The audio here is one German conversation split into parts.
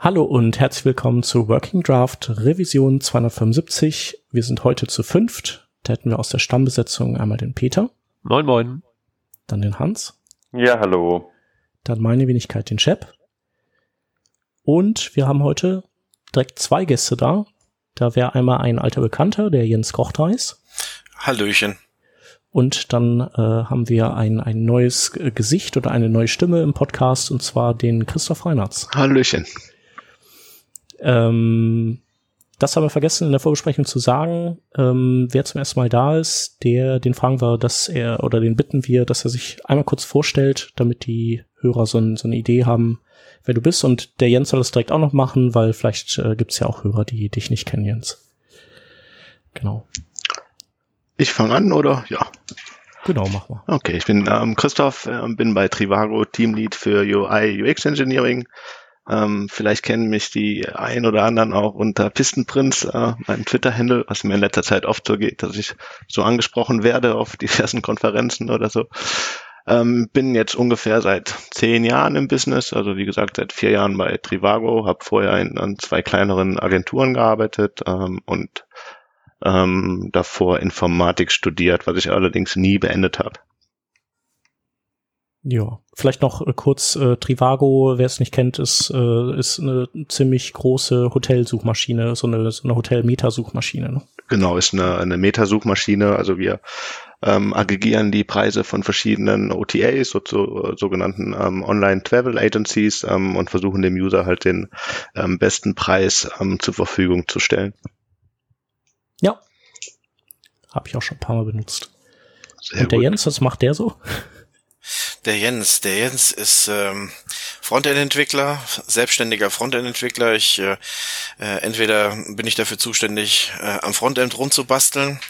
Hallo und herzlich willkommen zu Working Draft Revision 275. Wir sind heute zu fünft. Da hätten wir aus der Stammbesetzung einmal den Peter. Moin, moin. Dann den Hans. Ja, hallo. Dann meine Wenigkeit den Chef. Und wir haben heute direkt zwei Gäste da. Da wäre einmal ein alter Bekannter, der Jens Kochtreis. Hallöchen. Und dann äh, haben wir ein, ein neues Gesicht oder eine neue Stimme im Podcast, und zwar den Christoph Reinhardt. Hallöchen. Ähm, das haben wir vergessen in der Vorbesprechung zu sagen. Ähm, wer zum ersten Mal da ist, der, den fragen wir, dass er oder den bitten wir, dass er sich einmal kurz vorstellt, damit die Hörer so, ein, so eine Idee haben, wer du bist. Und der Jens soll das direkt auch noch machen, weil vielleicht äh, gibt es ja auch Hörer, die dich nicht kennen, Jens. Genau. Ich fange an, oder? Ja. Genau, mach mal. Okay, ich bin ähm, Christoph, äh, bin bei Trivago Teamlead für UI UX Engineering ähm, vielleicht kennen mich die ein oder anderen auch unter Pistenprinz, äh, mein Twitter-Handle, was mir in letzter Zeit oft so geht, dass ich so angesprochen werde auf diversen Konferenzen oder so. Ähm, bin jetzt ungefähr seit zehn Jahren im Business, also wie gesagt seit vier Jahren bei Trivago, habe vorher in, an zwei kleineren Agenturen gearbeitet ähm, und ähm, davor Informatik studiert, was ich allerdings nie beendet habe. Ja, vielleicht noch äh, kurz äh, Trivago, wer es nicht kennt, ist, äh, ist eine ziemlich große Hotelsuchmaschine, so eine, so eine Hotel-Meta-Suchmaschine. Ne? Genau, ist eine, eine Meta-Suchmaschine. Also wir ähm, aggregieren die Preise von verschiedenen OTAs, so, so, sogenannten ähm, Online-Travel-Agencies ähm, und versuchen dem User halt den ähm, besten Preis ähm, zur Verfügung zu stellen. Ja, habe ich auch schon ein paar Mal benutzt. Sehr und der gut. Jens, was macht der so? Der Jens, der Jens ist ähm, Frontend-Entwickler, selbstständiger Frontend-Entwickler. Ich äh, äh, entweder bin ich dafür zuständig, äh, am Frontend rumzubasteln,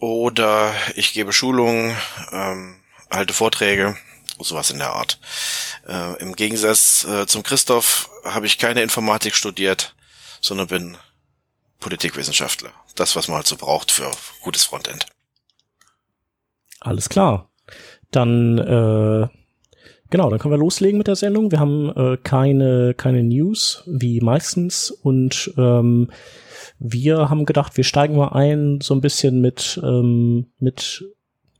oder ich gebe Schulungen, ähm, halte Vorträge, sowas in der Art. Äh, Im Gegensatz äh, zum Christoph habe ich keine Informatik studiert, sondern bin Politikwissenschaftler. Das, was man halt so braucht für gutes Frontend. Alles klar. Dann, äh, genau, dann können wir loslegen mit der Sendung. Wir haben äh, keine, keine News, wie meistens. Und ähm, wir haben gedacht, wir steigen mal ein, so ein bisschen mit, ähm, mit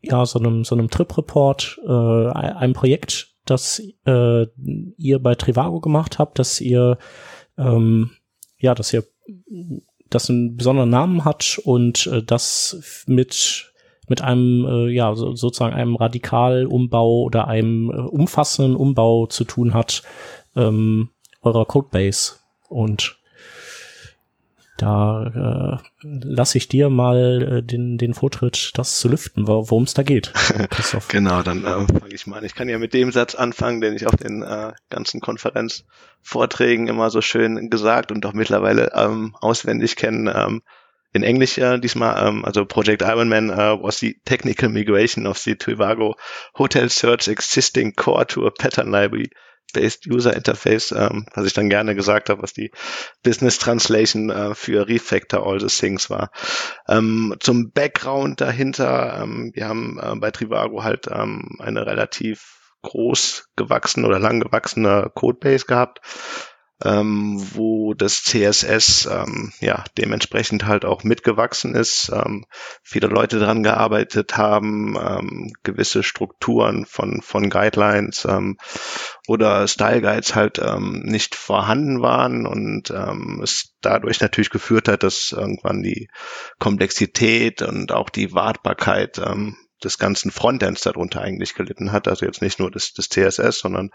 ja, so einem, so einem Trip-Report, äh, einem Projekt, das äh, ihr bei Trivago gemacht habt, dass ihr, ähm, ja, dass ihr das einen besonderen Namen hat und äh, das mit mit einem, äh, ja, so, sozusagen einem Radikalumbau oder einem äh, umfassenden Umbau zu tun hat, ähm, eurer Codebase. Und da äh, lasse ich dir mal äh, den, den Vortritt, das zu lüften, worum es da geht. genau, dann äh, fange ich mal an. Ich kann ja mit dem Satz anfangen, den ich auf den äh, ganzen Konferenzvorträgen immer so schön gesagt und auch mittlerweile ähm, auswendig kenne. Ähm, in Englisch äh, diesmal, ähm, also Project Ironman uh, was the technical migration of the Trivago Hotel Search existing core to a pattern library based user interface, ähm, was ich dann gerne gesagt habe, was die Business Translation äh, für Refactor all the things war. Ähm, zum Background dahinter, ähm, wir haben äh, bei Trivago halt ähm, eine relativ groß gewachsene oder lang gewachsene Codebase gehabt ähm, wo das CSS ähm, ja dementsprechend halt auch mitgewachsen ist, ähm, viele Leute daran gearbeitet haben, ähm, gewisse Strukturen von von Guidelines ähm, oder Style Guides halt ähm, nicht vorhanden waren und ähm, es dadurch natürlich geführt hat, dass irgendwann die Komplexität und auch die Wartbarkeit ähm, des ganzen Frontends darunter eigentlich gelitten hat. Also jetzt nicht nur das, das CSS, sondern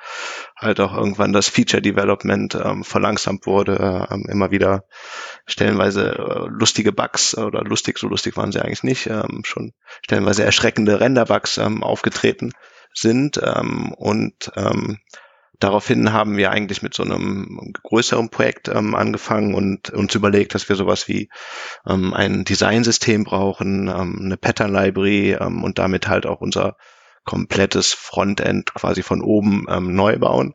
halt auch irgendwann das Feature Development ähm, verlangsamt wurde, ähm, immer wieder stellenweise äh, lustige Bugs oder lustig, so lustig waren sie eigentlich nicht, ähm, schon stellenweise erschreckende Render-Bugs ähm, aufgetreten sind ähm, und ähm, Daraufhin haben wir eigentlich mit so einem größeren Projekt ähm, angefangen und uns überlegt, dass wir sowas wie ähm, ein Designsystem brauchen, ähm, eine Pattern Library ähm, und damit halt auch unser komplettes Frontend quasi von oben ähm, neu bauen.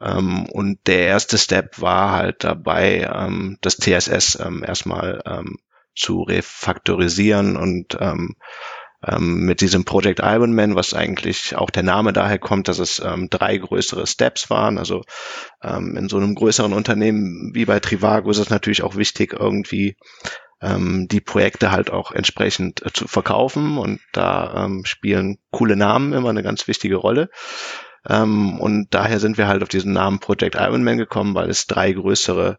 Ähm, und der erste Step war halt dabei, das CSS erstmal zu refaktorisieren und ähm, mit diesem Project Ironman, was eigentlich auch der Name daher kommt, dass es ähm, drei größere Steps waren. Also ähm, in so einem größeren Unternehmen wie bei Trivago ist es natürlich auch wichtig, irgendwie ähm, die Projekte halt auch entsprechend äh, zu verkaufen und da ähm, spielen coole Namen immer eine ganz wichtige Rolle. Ähm, und daher sind wir halt auf diesen Namen Project Ironman gekommen, weil es drei größere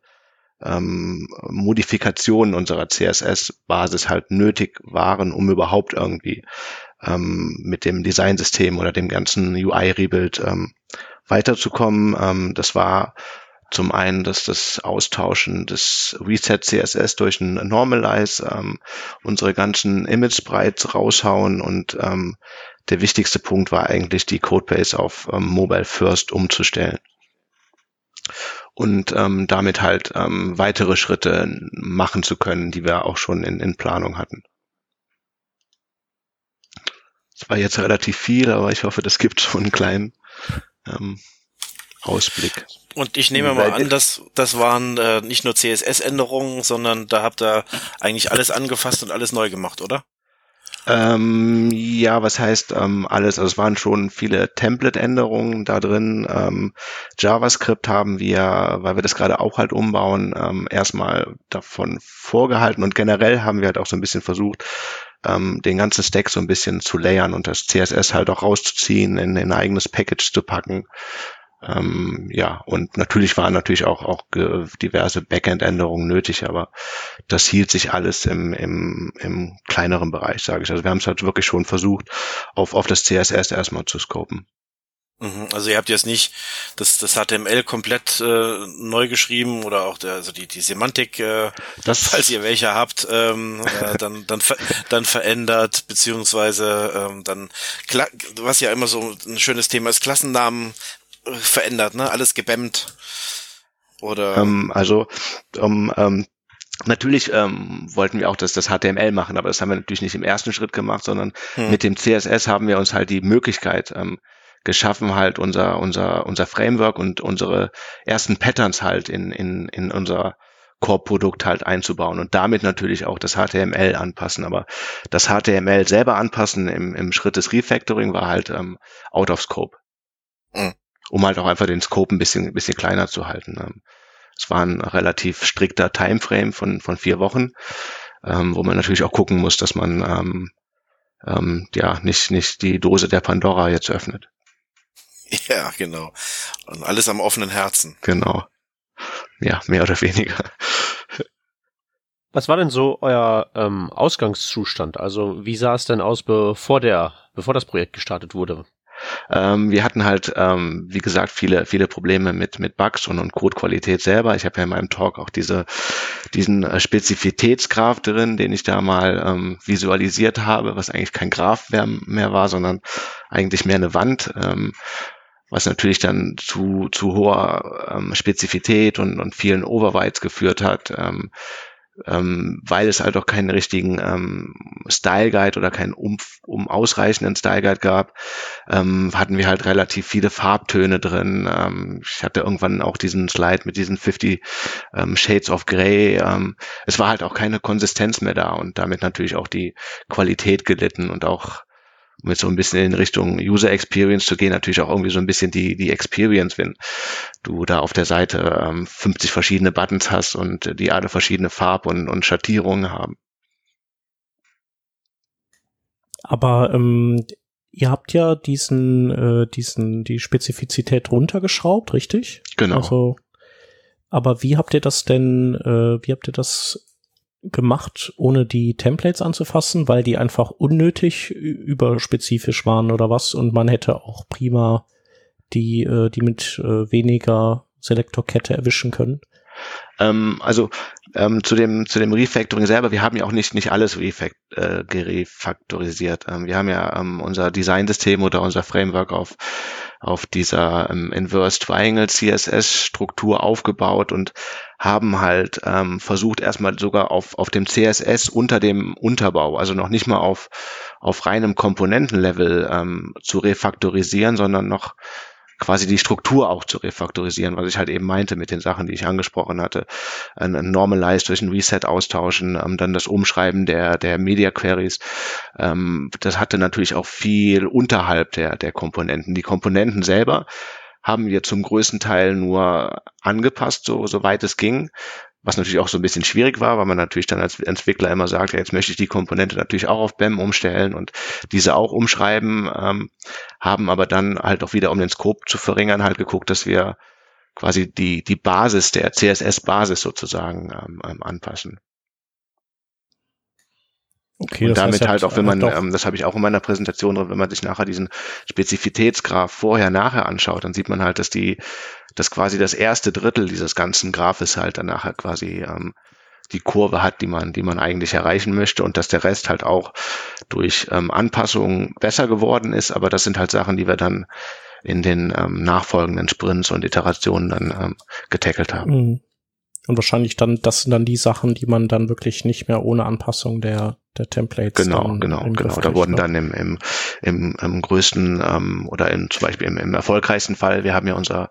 ähm, Modifikationen unserer CSS-Basis halt nötig waren, um überhaupt irgendwie ähm, mit dem Designsystem oder dem ganzen UI-Rebuild ähm, weiterzukommen. Ähm, das war zum einen, dass das Austauschen des Reset CSS durch ein Normalize ähm, unsere ganzen Image Sprites raushauen und ähm, der wichtigste Punkt war eigentlich die Codebase auf ähm, Mobile First umzustellen und ähm, damit halt ähm, weitere Schritte machen zu können, die wir auch schon in, in Planung hatten. Das war jetzt relativ viel, aber ich hoffe, das gibt schon einen kleinen ähm, Ausblick. Und ich nehme mal an, dass das waren äh, nicht nur CSS-Änderungen, sondern da habt ihr eigentlich alles angefasst und alles neu gemacht, oder? Ähm, ja, was heißt ähm, alles? Also es waren schon viele Template-Änderungen da drin. Ähm, JavaScript haben wir, weil wir das gerade auch halt umbauen, ähm, erstmal davon vorgehalten und generell haben wir halt auch so ein bisschen versucht, ähm, den ganzen Stack so ein bisschen zu layern und das CSS halt auch rauszuziehen, in, in ein eigenes Package zu packen. Ähm, ja, und natürlich waren natürlich auch, auch diverse Backend-Änderungen nötig, aber das hielt sich alles im, im, im kleineren Bereich, sage ich. Also wir haben es halt wirklich schon versucht, auf, auf das CSS erstmal zu scopen. Mhm, also ihr habt jetzt nicht das, das HTML komplett äh, neu geschrieben oder auch der, also die, die Semantik, äh, das falls ihr welche habt, ähm, äh, dann, dann, dann verändert, beziehungsweise ähm, dann, was ja immer so ein schönes Thema ist, Klassennamen verändert, ne? Alles gebämmt. Oder? Ähm, also, um, ähm, Natürlich ähm, wollten wir auch das, das HTML machen, aber das haben wir natürlich nicht im ersten Schritt gemacht, sondern hm. mit dem CSS haben wir uns halt die Möglichkeit ähm, geschaffen, halt unser, unser, unser Framework und unsere ersten Patterns halt in, in, in unser Core-Produkt halt einzubauen und damit natürlich auch das HTML anpassen. Aber das HTML selber anpassen im, im Schritt des Refactoring war halt ähm, out of scope. Hm um halt auch einfach den Scope ein bisschen, ein bisschen kleiner zu halten. Ähm, es war ein relativ strikter Timeframe von, von vier Wochen, ähm, wo man natürlich auch gucken muss, dass man ähm, ähm, ja nicht, nicht die Dose der Pandora jetzt öffnet. Ja, genau. Und alles am offenen Herzen. Genau. Ja, mehr oder weniger. Was war denn so euer ähm, Ausgangszustand? Also wie sah es denn aus, bevor der, bevor das Projekt gestartet wurde? Ähm, wir hatten halt, ähm, wie gesagt, viele, viele Probleme mit, mit Bugs und, und Codequalität selber. Ich habe ja in meinem Talk auch diese, diesen äh, Spezifitätsgraph drin, den ich da mal ähm, visualisiert habe, was eigentlich kein Graph mehr, mehr war, sondern eigentlich mehr eine Wand. Ähm, was natürlich dann zu, zu hoher ähm, Spezifität und, und vielen Overwrites geführt hat. Ähm, ähm, weil es halt auch keinen richtigen ähm, Style Guide oder keinen um, um ausreichenden Style Guide gab, ähm, hatten wir halt relativ viele Farbtöne drin. Ähm, ich hatte irgendwann auch diesen Slide mit diesen 50 ähm, Shades of Grey. Ähm, es war halt auch keine Konsistenz mehr da und damit natürlich auch die Qualität gelitten und auch um jetzt so ein bisschen in Richtung User Experience zu gehen, natürlich auch irgendwie so ein bisschen die, die Experience, wenn du da auf der Seite ähm, 50 verschiedene Buttons hast und die alle verschiedene Farb- und, und Schattierungen haben. Aber ähm, ihr habt ja diesen, äh, diesen, die Spezifizität runtergeschraubt, richtig? Genau. Also, aber wie habt ihr das denn, äh, wie habt ihr das gemacht, ohne die Templates anzufassen, weil die einfach unnötig überspezifisch waren oder was und man hätte auch prima die, äh, die mit äh, weniger Selektorkette erwischen können. Ähm, also ähm, zu dem zu dem Refactoring selber, wir haben ja auch nicht nicht alles refact, äh, gerefaktorisiert. Ähm, wir haben ja ähm, unser Designsystem oder unser Framework auf auf dieser ähm, Inverse Triangle CSS Struktur aufgebaut und haben halt ähm, versucht erstmal sogar auf auf dem CSS unter dem Unterbau, also noch nicht mal auf auf reinem Komponentenlevel ähm, zu refaktorisieren, sondern noch quasi die Struktur auch zu refaktorisieren, was ich halt eben meinte mit den Sachen, die ich angesprochen hatte. Ein, ein Normalize durch ein Reset austauschen, ähm, dann das Umschreiben der, der Media Queries. Ähm, das hatte natürlich auch viel unterhalb der, der Komponenten. Die Komponenten selber haben wir zum größten Teil nur angepasst, so, so weit es ging was natürlich auch so ein bisschen schwierig war, weil man natürlich dann als Entwickler immer sagt, ja, jetzt möchte ich die Komponente natürlich auch auf BEM umstellen und diese auch umschreiben, ähm, haben aber dann halt auch wieder, um den Scope zu verringern, halt geguckt, dass wir quasi die, die Basis der CSS-Basis sozusagen ähm, ähm, anpassen. Okay, und damit halt auch, wenn man, ähm, das habe ich auch in meiner Präsentation drin, wenn man sich nachher diesen Spezifitätsgraph vorher, nachher anschaut, dann sieht man halt, dass die, dass quasi das erste Drittel dieses ganzen Graphes halt dann nachher quasi ähm, die Kurve hat, die man, die man eigentlich erreichen möchte und dass der Rest halt auch durch ähm, Anpassungen besser geworden ist. Aber das sind halt Sachen, die wir dann in den ähm, nachfolgenden Sprints und Iterationen dann ähm, getackelt haben. Mhm. Und wahrscheinlich dann, das sind dann die Sachen, die man dann wirklich nicht mehr ohne Anpassung der, der Templates. Genau, genau, genau. Da wurden ne? dann im, im, im, im größten ähm, oder im, zum Beispiel im, im erfolgreichsten Fall, wir haben ja unser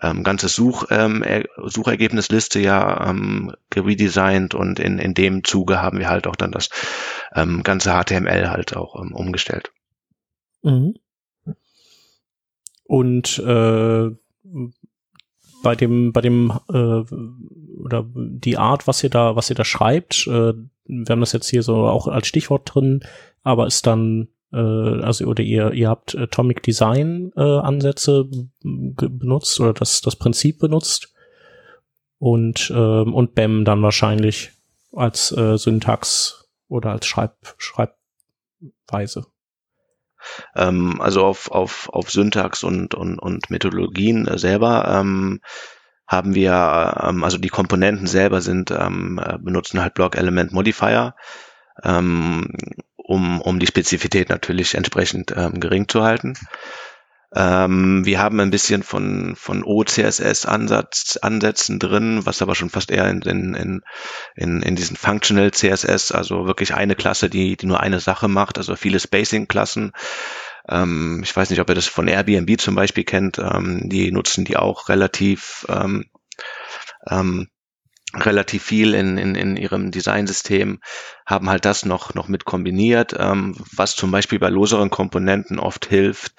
ähm, ganzes Such, ähm, Suchergebnisliste ja ähm, geredesigned und in, in dem Zuge haben wir halt auch dann das ähm, ganze HTML halt auch ähm, umgestellt. Mhm. Und äh, bei dem, bei dem äh, oder die Art, was ihr da, was ihr da schreibt, äh, wir haben das jetzt hier so auch als Stichwort drin, aber ist dann äh, also oder ihr ihr habt Atomic Design äh, Ansätze benutzt oder das das Prinzip benutzt und ähm, und BEM dann wahrscheinlich als äh, Syntax oder als Schreib Schreibweise. Ähm, also auf, auf, auf Syntax und, und, und Methodologien äh, selber ähm, haben wir, ähm, also die Komponenten selber sind, ähm, äh, benutzen halt Block Element Modifier, ähm, um, um die Spezifität natürlich entsprechend ähm, gering zu halten. Ähm, wir haben ein bisschen von, von OCSS-Ansatz, Ansätzen drin, was aber schon fast eher in, in, in, in diesen Functional CSS, also wirklich eine Klasse, die, die nur eine Sache macht, also viele Spacing-Klassen. Ähm, ich weiß nicht, ob ihr das von Airbnb zum Beispiel kennt, ähm, die nutzen die auch relativ, ähm, ähm, relativ viel in, in, in ihrem Designsystem, haben halt das noch, noch mit kombiniert, ähm, was zum Beispiel bei loseren Komponenten oft hilft,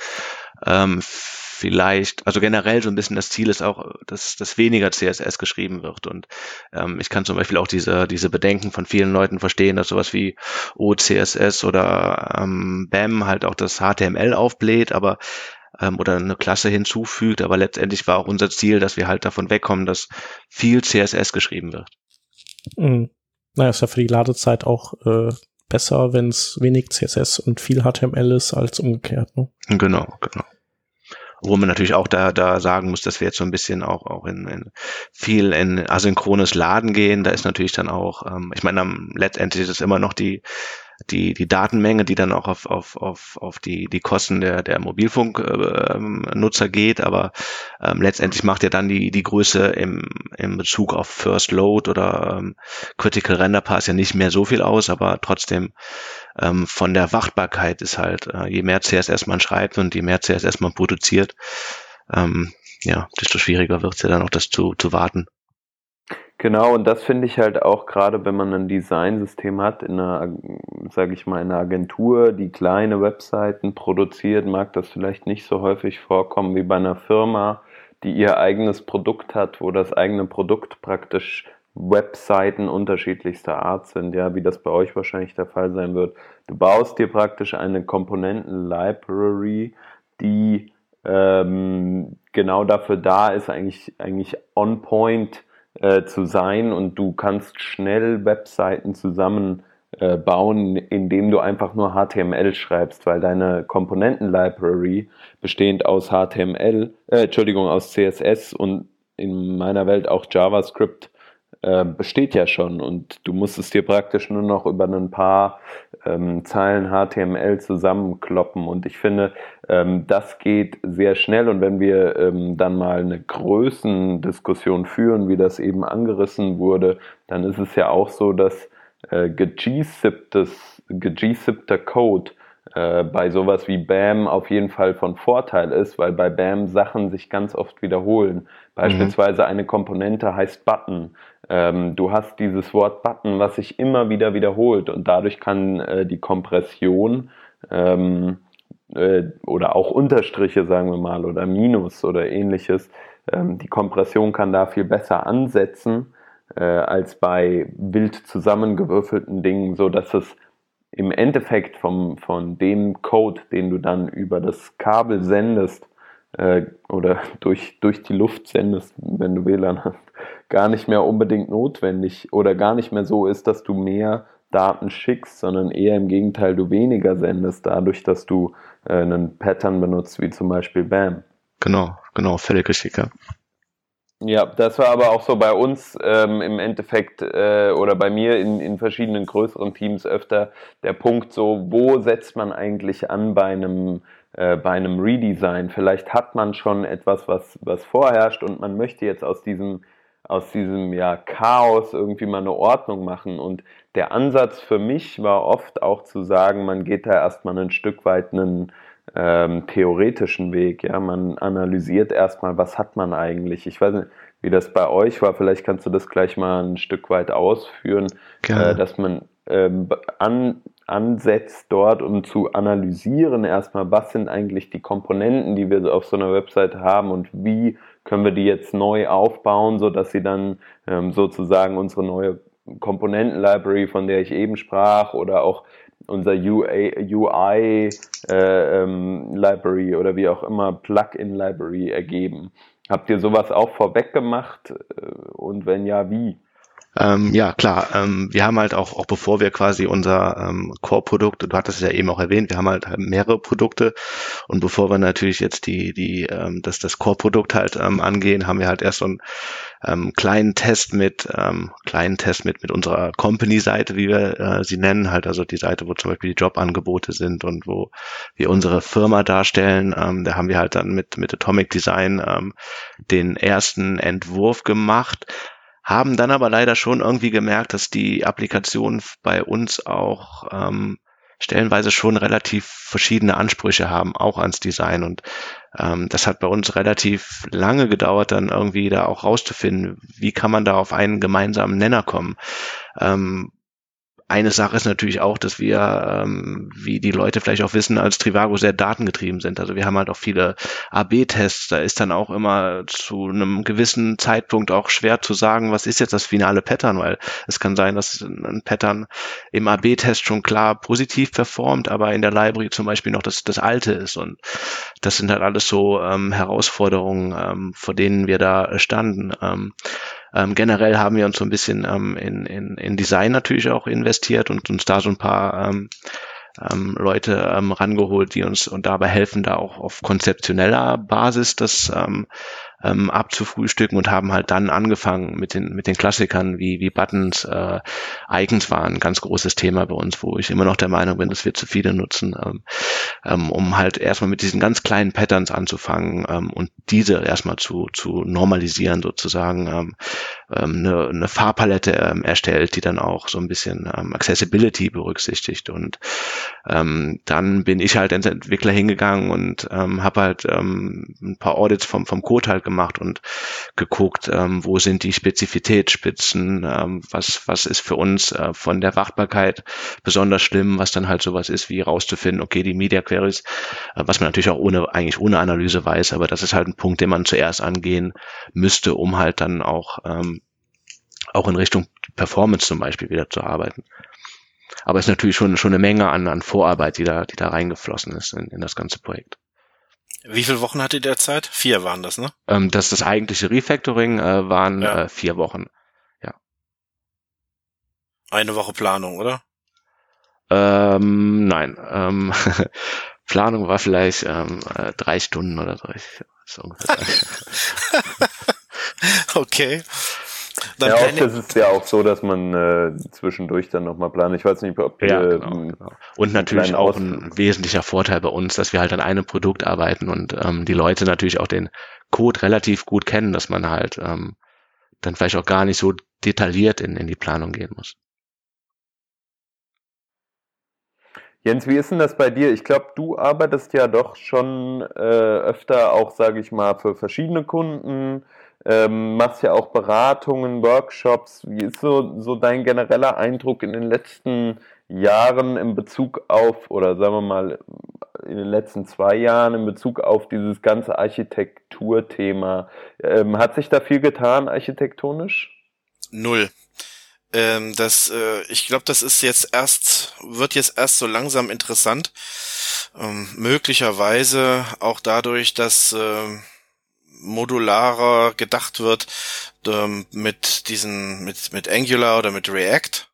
ähm, vielleicht, also generell so ein bisschen das Ziel ist auch, dass, dass weniger CSS geschrieben wird. Und ähm, ich kann zum Beispiel auch diese, diese Bedenken von vielen Leuten verstehen, dass sowas wie OCSS oder ähm, BAM halt auch das HTML aufbläht, aber ähm, oder eine Klasse hinzufügt. Aber letztendlich war auch unser Ziel, dass wir halt davon wegkommen, dass viel CSS geschrieben wird. Mhm. Naja, ist ja für die Ladezeit auch äh, besser, wenn es wenig CSS und viel HTML ist, als umgekehrt. Ne? Genau, genau. Wo man natürlich auch da, da sagen muss, dass wir jetzt so ein bisschen auch, auch in, in viel in asynchrones Laden gehen. Da ist natürlich dann auch, ähm, ich meine, letztendlich ist es immer noch die, die, die Datenmenge, die dann auch auf, auf, auf, auf die, die Kosten der, der Mobilfunknutzer ähm, geht, aber ähm, letztendlich macht ja dann die, die Größe im, im Bezug auf First Load oder ähm, Critical Render Pass ja nicht mehr so viel aus, aber trotzdem ähm, von der Wartbarkeit ist halt, äh, je mehr CSS man schreibt und je mehr CSS man produziert, ähm, ja, desto schwieriger wird es ja dann auch das zu, zu warten. Genau, und das finde ich halt auch gerade, wenn man ein Designsystem hat, in einer, sage ich mal, in einer Agentur, die kleine Webseiten produziert, mag das vielleicht nicht so häufig vorkommen wie bei einer Firma, die ihr eigenes Produkt hat, wo das eigene Produkt praktisch Webseiten unterschiedlichster Art sind, ja, wie das bei euch wahrscheinlich der Fall sein wird. Du baust dir praktisch eine Komponenten-Library, die ähm, genau dafür da ist, eigentlich, eigentlich on point äh, zu sein und du kannst schnell Webseiten zusammenbauen, äh, indem du einfach nur HTML schreibst, weil deine Komponenten-Library bestehend aus HTML, äh, Entschuldigung, aus CSS und in meiner Welt auch JavaScript äh, besteht ja schon und du musst es dir praktisch nur noch über ein paar ähm, Zeilen HTML zusammenkloppen. Und ich finde, ähm, das geht sehr schnell. Und wenn wir ähm, dann mal eine Größendiskussion führen, wie das eben angerissen wurde, dann ist es ja auch so, dass äh, gegzippter Code äh, bei sowas wie BAM auf jeden Fall von Vorteil ist, weil bei BAM Sachen sich ganz oft wiederholen. Beispielsweise mhm. eine Komponente heißt Button. Ähm, du hast dieses Wort Button, was sich immer wieder wiederholt und dadurch kann äh, die Kompression ähm, äh, oder auch Unterstriche, sagen wir mal, oder Minus oder ähnliches, ähm, die Kompression kann da viel besser ansetzen äh, als bei wild zusammengewürfelten Dingen, so dass es im Endeffekt vom, von dem Code, den du dann über das Kabel sendest äh, oder durch, durch die Luft sendest, wenn du WLAN hast, gar nicht mehr unbedingt notwendig oder gar nicht mehr so ist, dass du mehr Daten schickst, sondern eher im Gegenteil du weniger sendest, dadurch, dass du äh, einen Pattern benutzt, wie zum Beispiel BAM. Genau, genau, völlig richtig, ja. Ja, das war aber auch so bei uns ähm, im Endeffekt äh, oder bei mir in, in verschiedenen größeren Teams öfter der Punkt so, wo setzt man eigentlich an bei einem, äh, bei einem Redesign? Vielleicht hat man schon etwas, was, was vorherrscht und man möchte jetzt aus diesem, aus diesem ja, Chaos irgendwie mal eine Ordnung machen. Und der Ansatz für mich war oft auch zu sagen, man geht da erstmal ein Stück weit einen, ähm, theoretischen Weg. Ja, man analysiert erstmal, was hat man eigentlich. Ich weiß nicht, wie das bei euch war. Vielleicht kannst du das gleich mal ein Stück weit ausführen, äh, dass man ähm, an, ansetzt dort, um zu analysieren erstmal, was sind eigentlich die Komponenten, die wir auf so einer Website haben und wie können wir die jetzt neu aufbauen, so dass sie dann ähm, sozusagen unsere neue Komponenten-Library, von der ich eben sprach, oder auch unser UA, UI äh, ähm, Library oder wie auch immer Plugin Library ergeben. Habt ihr sowas auch vorweg gemacht äh, und wenn ja, wie? Ähm, ja, klar. Ähm, wir haben halt auch, auch bevor wir quasi unser ähm, Core-Produkt, du hattest es ja eben auch erwähnt, wir haben halt mehrere Produkte und bevor wir natürlich jetzt die, die, ähm, das, das Core-Produkt halt ähm, angehen, haben wir halt erst so einen ähm, kleinen Test mit, ähm, kleinen Test mit, mit unserer Company-Seite, wie wir äh, sie nennen, halt also die Seite, wo zum Beispiel die Jobangebote sind und wo wir unsere Firma darstellen. Ähm, da haben wir halt dann mit, mit Atomic Design ähm, den ersten Entwurf gemacht haben dann aber leider schon irgendwie gemerkt, dass die Applikationen bei uns auch ähm, stellenweise schon relativ verschiedene Ansprüche haben, auch ans Design. Und ähm, das hat bei uns relativ lange gedauert, dann irgendwie da auch rauszufinden, wie kann man da auf einen gemeinsamen Nenner kommen. Ähm, eine Sache ist natürlich auch, dass wir, ähm, wie die Leute vielleicht auch wissen, als Trivago sehr datengetrieben sind. Also wir haben halt auch viele AB-Tests. Da ist dann auch immer zu einem gewissen Zeitpunkt auch schwer zu sagen, was ist jetzt das finale Pattern, weil es kann sein, dass ein Pattern im AB-Test schon klar positiv performt, aber in der Library zum Beispiel noch das, das alte ist. Und das sind halt alles so ähm, Herausforderungen, ähm, vor denen wir da standen. Ähm, ähm, generell haben wir uns so ein bisschen ähm, in, in, in Design natürlich auch investiert und uns da so ein paar ähm, ähm, Leute ähm, rangeholt, die uns und dabei helfen, da auch auf konzeptioneller Basis das ähm, ähm, abzufrühstücken und haben halt dann angefangen mit den mit den Klassikern wie wie Buttons, äh, Icons waren ein ganz großes Thema bei uns, wo ich immer noch der Meinung bin, dass wir zu viele nutzen, ähm, ähm, um halt erstmal mit diesen ganz kleinen Patterns anzufangen ähm, und diese erstmal zu zu normalisieren sozusagen, ähm, ähm, eine, eine Farbpalette ähm, erstellt, die dann auch so ein bisschen ähm, Accessibility berücksichtigt. Und ähm, dann bin ich halt als Entwickler hingegangen und ähm, habe halt ähm, ein paar Audits vom vom Code halt gemacht und geguckt, ähm, wo sind die Spezifitätsspitzen, ähm, was, was ist für uns äh, von der Wartbarkeit besonders schlimm, was dann halt sowas ist, wie rauszufinden, okay, die Media Queries, äh, was man natürlich auch ohne, eigentlich ohne Analyse weiß, aber das ist halt ein Punkt, den man zuerst angehen müsste, um halt dann auch, ähm, auch in Richtung Performance zum Beispiel wieder zu arbeiten. Aber es ist natürlich schon, schon eine Menge an, an Vorarbeit, die da, die da reingeflossen ist in, in das ganze Projekt. Wie viele Wochen hatte der Zeit? Vier waren das, ne? Ähm, das das eigentliche Refactoring äh, waren ja. äh, vier Wochen. Ja. Eine Woche Planung, oder? Ähm, nein. Ähm, Planung war vielleicht ähm, äh, drei Stunden oder so. Okay. Dann ja, oft ist es ja auch so, dass man äh, zwischendurch dann nochmal plant. Ich weiß nicht, ob ja, äh, genau, genau. Und natürlich auch ein wesentlicher Vorteil bei uns, dass wir halt an einem Produkt arbeiten und ähm, die Leute natürlich auch den Code relativ gut kennen, dass man halt ähm, dann vielleicht auch gar nicht so detailliert in, in die Planung gehen muss. Jens, wie ist denn das bei dir? Ich glaube, du arbeitest ja doch schon äh, öfter auch, sage ich mal, für verschiedene Kunden, ähm, machst ja auch Beratungen, Workshops. Wie ist so, so dein genereller Eindruck in den letzten Jahren in Bezug auf, oder sagen wir mal, in den letzten zwei Jahren in Bezug auf dieses ganze Architekturthema? Ähm, hat sich da viel getan architektonisch? Null. Ähm, das, äh, ich glaube, das ist jetzt erst, wird jetzt erst so langsam interessant. Ähm, möglicherweise auch dadurch, dass äh, modularer gedacht wird ähm, mit diesen, mit, mit Angular oder mit React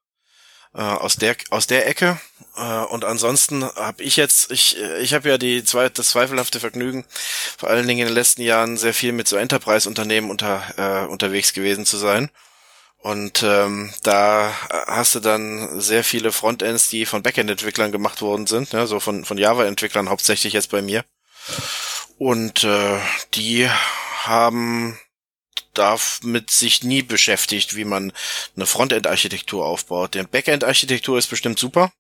äh, aus der aus der Ecke äh, und ansonsten habe ich jetzt ich ich habe ja die zwei, das zweifelhafte Vergnügen vor allen Dingen in den letzten Jahren sehr viel mit so Enterprise Unternehmen unter äh, unterwegs gewesen zu sein und ähm, da hast du dann sehr viele Frontends, die von Backend-Entwicklern gemacht worden sind, ne, so von, von Java-Entwicklern hauptsächlich jetzt bei mir. Und äh, die haben damit sich nie beschäftigt, wie man eine Frontend-Architektur aufbaut. Die Backend-Architektur ist bestimmt super,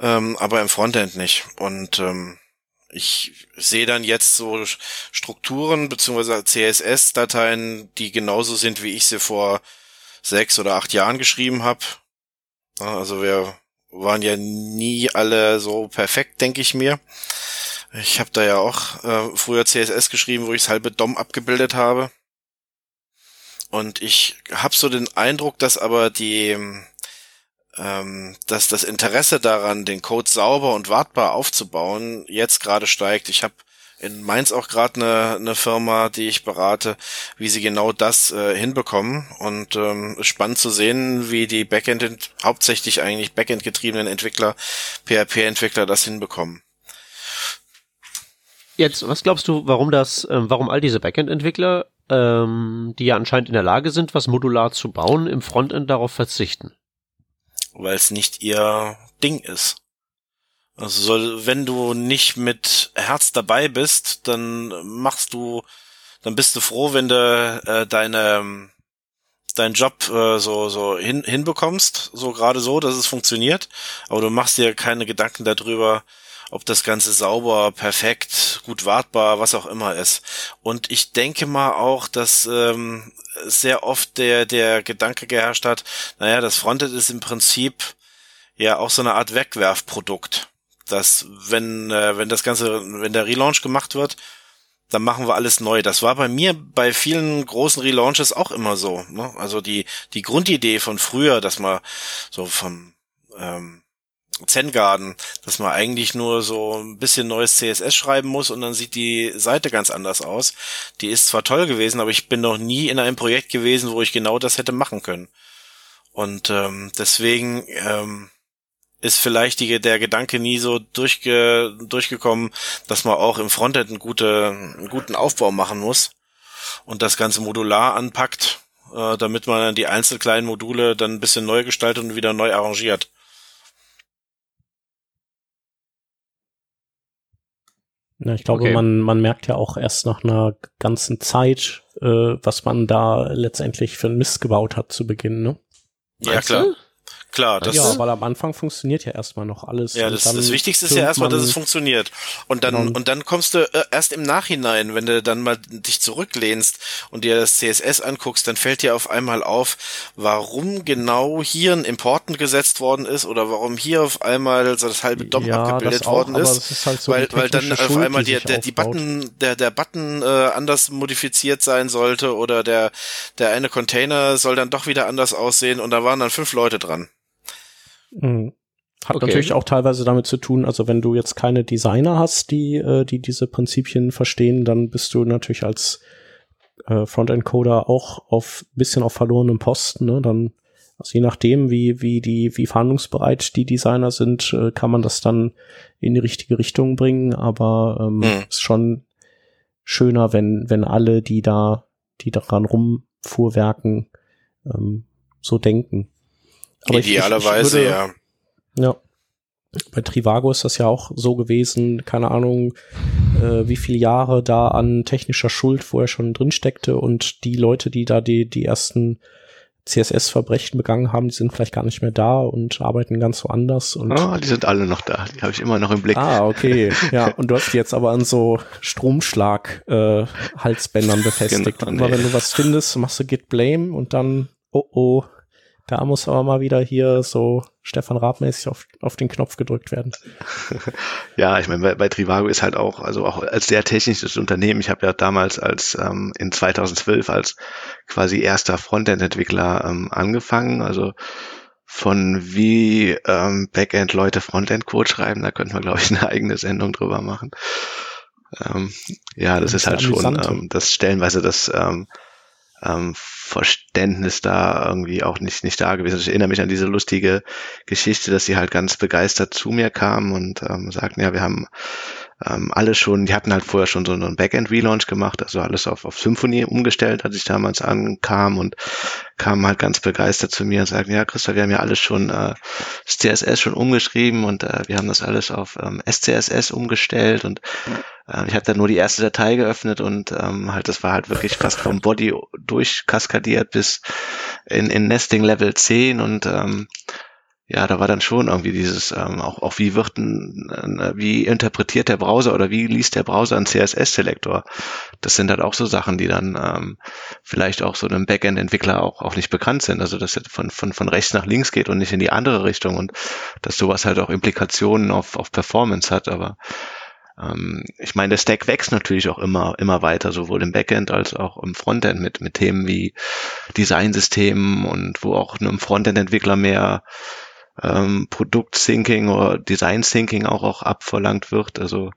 ähm, aber im Frontend nicht. Und ähm, ich sehe dann jetzt so Strukturen beziehungsweise CSS-Dateien, die genauso sind, wie ich sie vor sechs oder acht Jahren geschrieben habe. Also wir waren ja nie alle so perfekt, denke ich mir. Ich habe da ja auch äh, früher CSS geschrieben, wo ich das halbe DOM abgebildet habe. Und ich habe so den Eindruck, dass aber die, ähm, dass das Interesse daran, den Code sauber und wartbar aufzubauen, jetzt gerade steigt. Ich habe in Mainz auch gerade eine, eine Firma, die ich berate, wie sie genau das äh, hinbekommen. Und ähm, spannend zu sehen, wie die Backend, hauptsächlich eigentlich Backend getriebenen Entwickler, PHP-Entwickler das hinbekommen. Jetzt, was glaubst du, warum das, ähm, warum all diese Backend-Entwickler, ähm, die ja anscheinend in der Lage sind, was modular zu bauen, im Frontend darauf verzichten? Weil es nicht ihr Ding ist. Also soll, wenn du nicht mit Herz dabei bist, dann machst du, dann bist du froh, wenn du äh, deine deinen Job äh, so so hin, hinbekommst, so gerade so, dass es funktioniert, aber du machst dir keine Gedanken darüber, ob das Ganze sauber, perfekt, gut wartbar, was auch immer ist. Und ich denke mal auch, dass ähm, sehr oft der der Gedanke geherrscht hat, naja, das Frontend ist im Prinzip ja auch so eine Art Wegwerfprodukt dass wenn äh, wenn das ganze wenn der Relaunch gemacht wird, dann machen wir alles neu. Das war bei mir bei vielen großen Relaunches auch immer so. Ne? Also die die Grundidee von früher, dass man so vom ähm, Zen Garden, dass man eigentlich nur so ein bisschen neues CSS schreiben muss und dann sieht die Seite ganz anders aus. Die ist zwar toll gewesen, aber ich bin noch nie in einem Projekt gewesen, wo ich genau das hätte machen können. Und ähm, deswegen ähm, ist vielleicht die, der Gedanke nie so durchge, durchgekommen, dass man auch im Frontend einen, gute, einen guten Aufbau machen muss und das Ganze modular anpackt, äh, damit man dann die einzelnen kleinen Module dann ein bisschen neu gestaltet und wieder neu arrangiert. Ja, ich glaube, okay. man, man merkt ja auch erst nach einer ganzen Zeit, äh, was man da letztendlich für einen Mist gebaut hat zu Beginn, ne? Ja, klar. Klar, das ja, weil am Anfang funktioniert ja erstmal noch alles. Ja, das, das Wichtigste ist ja erstmal, dass es funktioniert. Und dann genau. und dann kommst du äh, erst im Nachhinein, wenn du dann mal dich zurücklehnst und dir das CSS anguckst, dann fällt dir auf einmal auf, warum genau hier ein Importen gesetzt worden ist oder warum hier auf einmal so das halbe DOM ja, abgebildet auch, worden ist, ist halt so weil weil dann auf Schuld, einmal die, der die Button der der Button äh, anders modifiziert sein sollte oder der der eine Container soll dann doch wieder anders aussehen und da waren dann fünf Leute dran. Mhm. Hat okay. natürlich auch teilweise damit zu tun, also wenn du jetzt keine Designer hast, die, äh, die diese Prinzipien verstehen, dann bist du natürlich als äh, Frontend-Coder auch auf bisschen auf verlorenem Posten, ne? Dann, also je nachdem, wie, wie die, wie verhandlungsbereit die Designer sind, äh, kann man das dann in die richtige Richtung bringen, aber ähm, mhm. ist schon schöner, wenn, wenn alle, die da, die daran rumfuhrwerken, ähm, so denken. Aber Idealerweise, ich, ich würde, ja. Ja. Bei Trivago ist das ja auch so gewesen, keine Ahnung, äh, wie viele Jahre da an technischer Schuld vorher schon drin steckte und die Leute, die da die, die ersten CSS-Verbrechen begangen haben, die sind vielleicht gar nicht mehr da und arbeiten ganz woanders. Und oh, die sind alle noch da. Die habe ich immer noch im Blick. Ah, okay. Ja, und du hast die jetzt aber an so Stromschlag äh, Halsbändern befestigt. Genau, und immer nee. wenn du was findest, machst du Git Blame und dann, oh oh, da muss aber mal wieder hier so Stefan Raab-mäßig auf, auf den Knopf gedrückt werden. Ja, ich meine, bei, bei Trivago ist halt auch, also auch als sehr technisches Unternehmen, ich habe ja damals als ähm, in 2012 als quasi erster Frontend-Entwickler ähm, angefangen, also von wie ähm, Backend-Leute Frontend-Code schreiben, da könnten wir, glaube ich, eine eigene Sendung drüber machen. Ähm, ja, das, Das ist ist halt schon, ähm, das stellenweise das ähm, ähm, Verständnis da irgendwie auch nicht, nicht da gewesen. Ich erinnere mich an diese lustige Geschichte, dass sie halt ganz begeistert zu mir kamen und ähm, sagten, ja, wir haben ähm, alle schon, die hatten halt vorher schon so einen Backend-Relaunch gemacht, also alles auf, auf Symfony umgestellt, als ich damals ankam und kamen halt ganz begeistert zu mir und sagten, ja, Christoph, wir haben ja alles schon äh, das CSS schon umgeschrieben und äh, wir haben das alles auf ähm, SCSS umgestellt und äh, ich habe dann nur die erste Datei geöffnet und ähm, halt, das war halt wirklich fast vom Body durchkaskadiert bis in, in Nesting Level 10 und ähm, ja, da war dann schon irgendwie dieses, ähm, auch, auch wie wird ein, äh, wie interpretiert der Browser oder wie liest der Browser einen CSS-Selektor? Das sind halt auch so Sachen, die dann ähm, vielleicht auch so einem Backend-Entwickler auch, auch nicht bekannt sind. Also dass er von, von, von rechts nach links geht und nicht in die andere Richtung und dass sowas halt auch Implikationen auf, auf Performance hat. Aber ähm, ich meine, der Stack wächst natürlich auch immer, immer weiter, sowohl im Backend als auch im Frontend mit, mit Themen wie Designsystemen und wo auch einem Frontend-Entwickler mehr ähm, Produkt-Thinking oder Design-Thinking auch, auch abverlangt wird. Also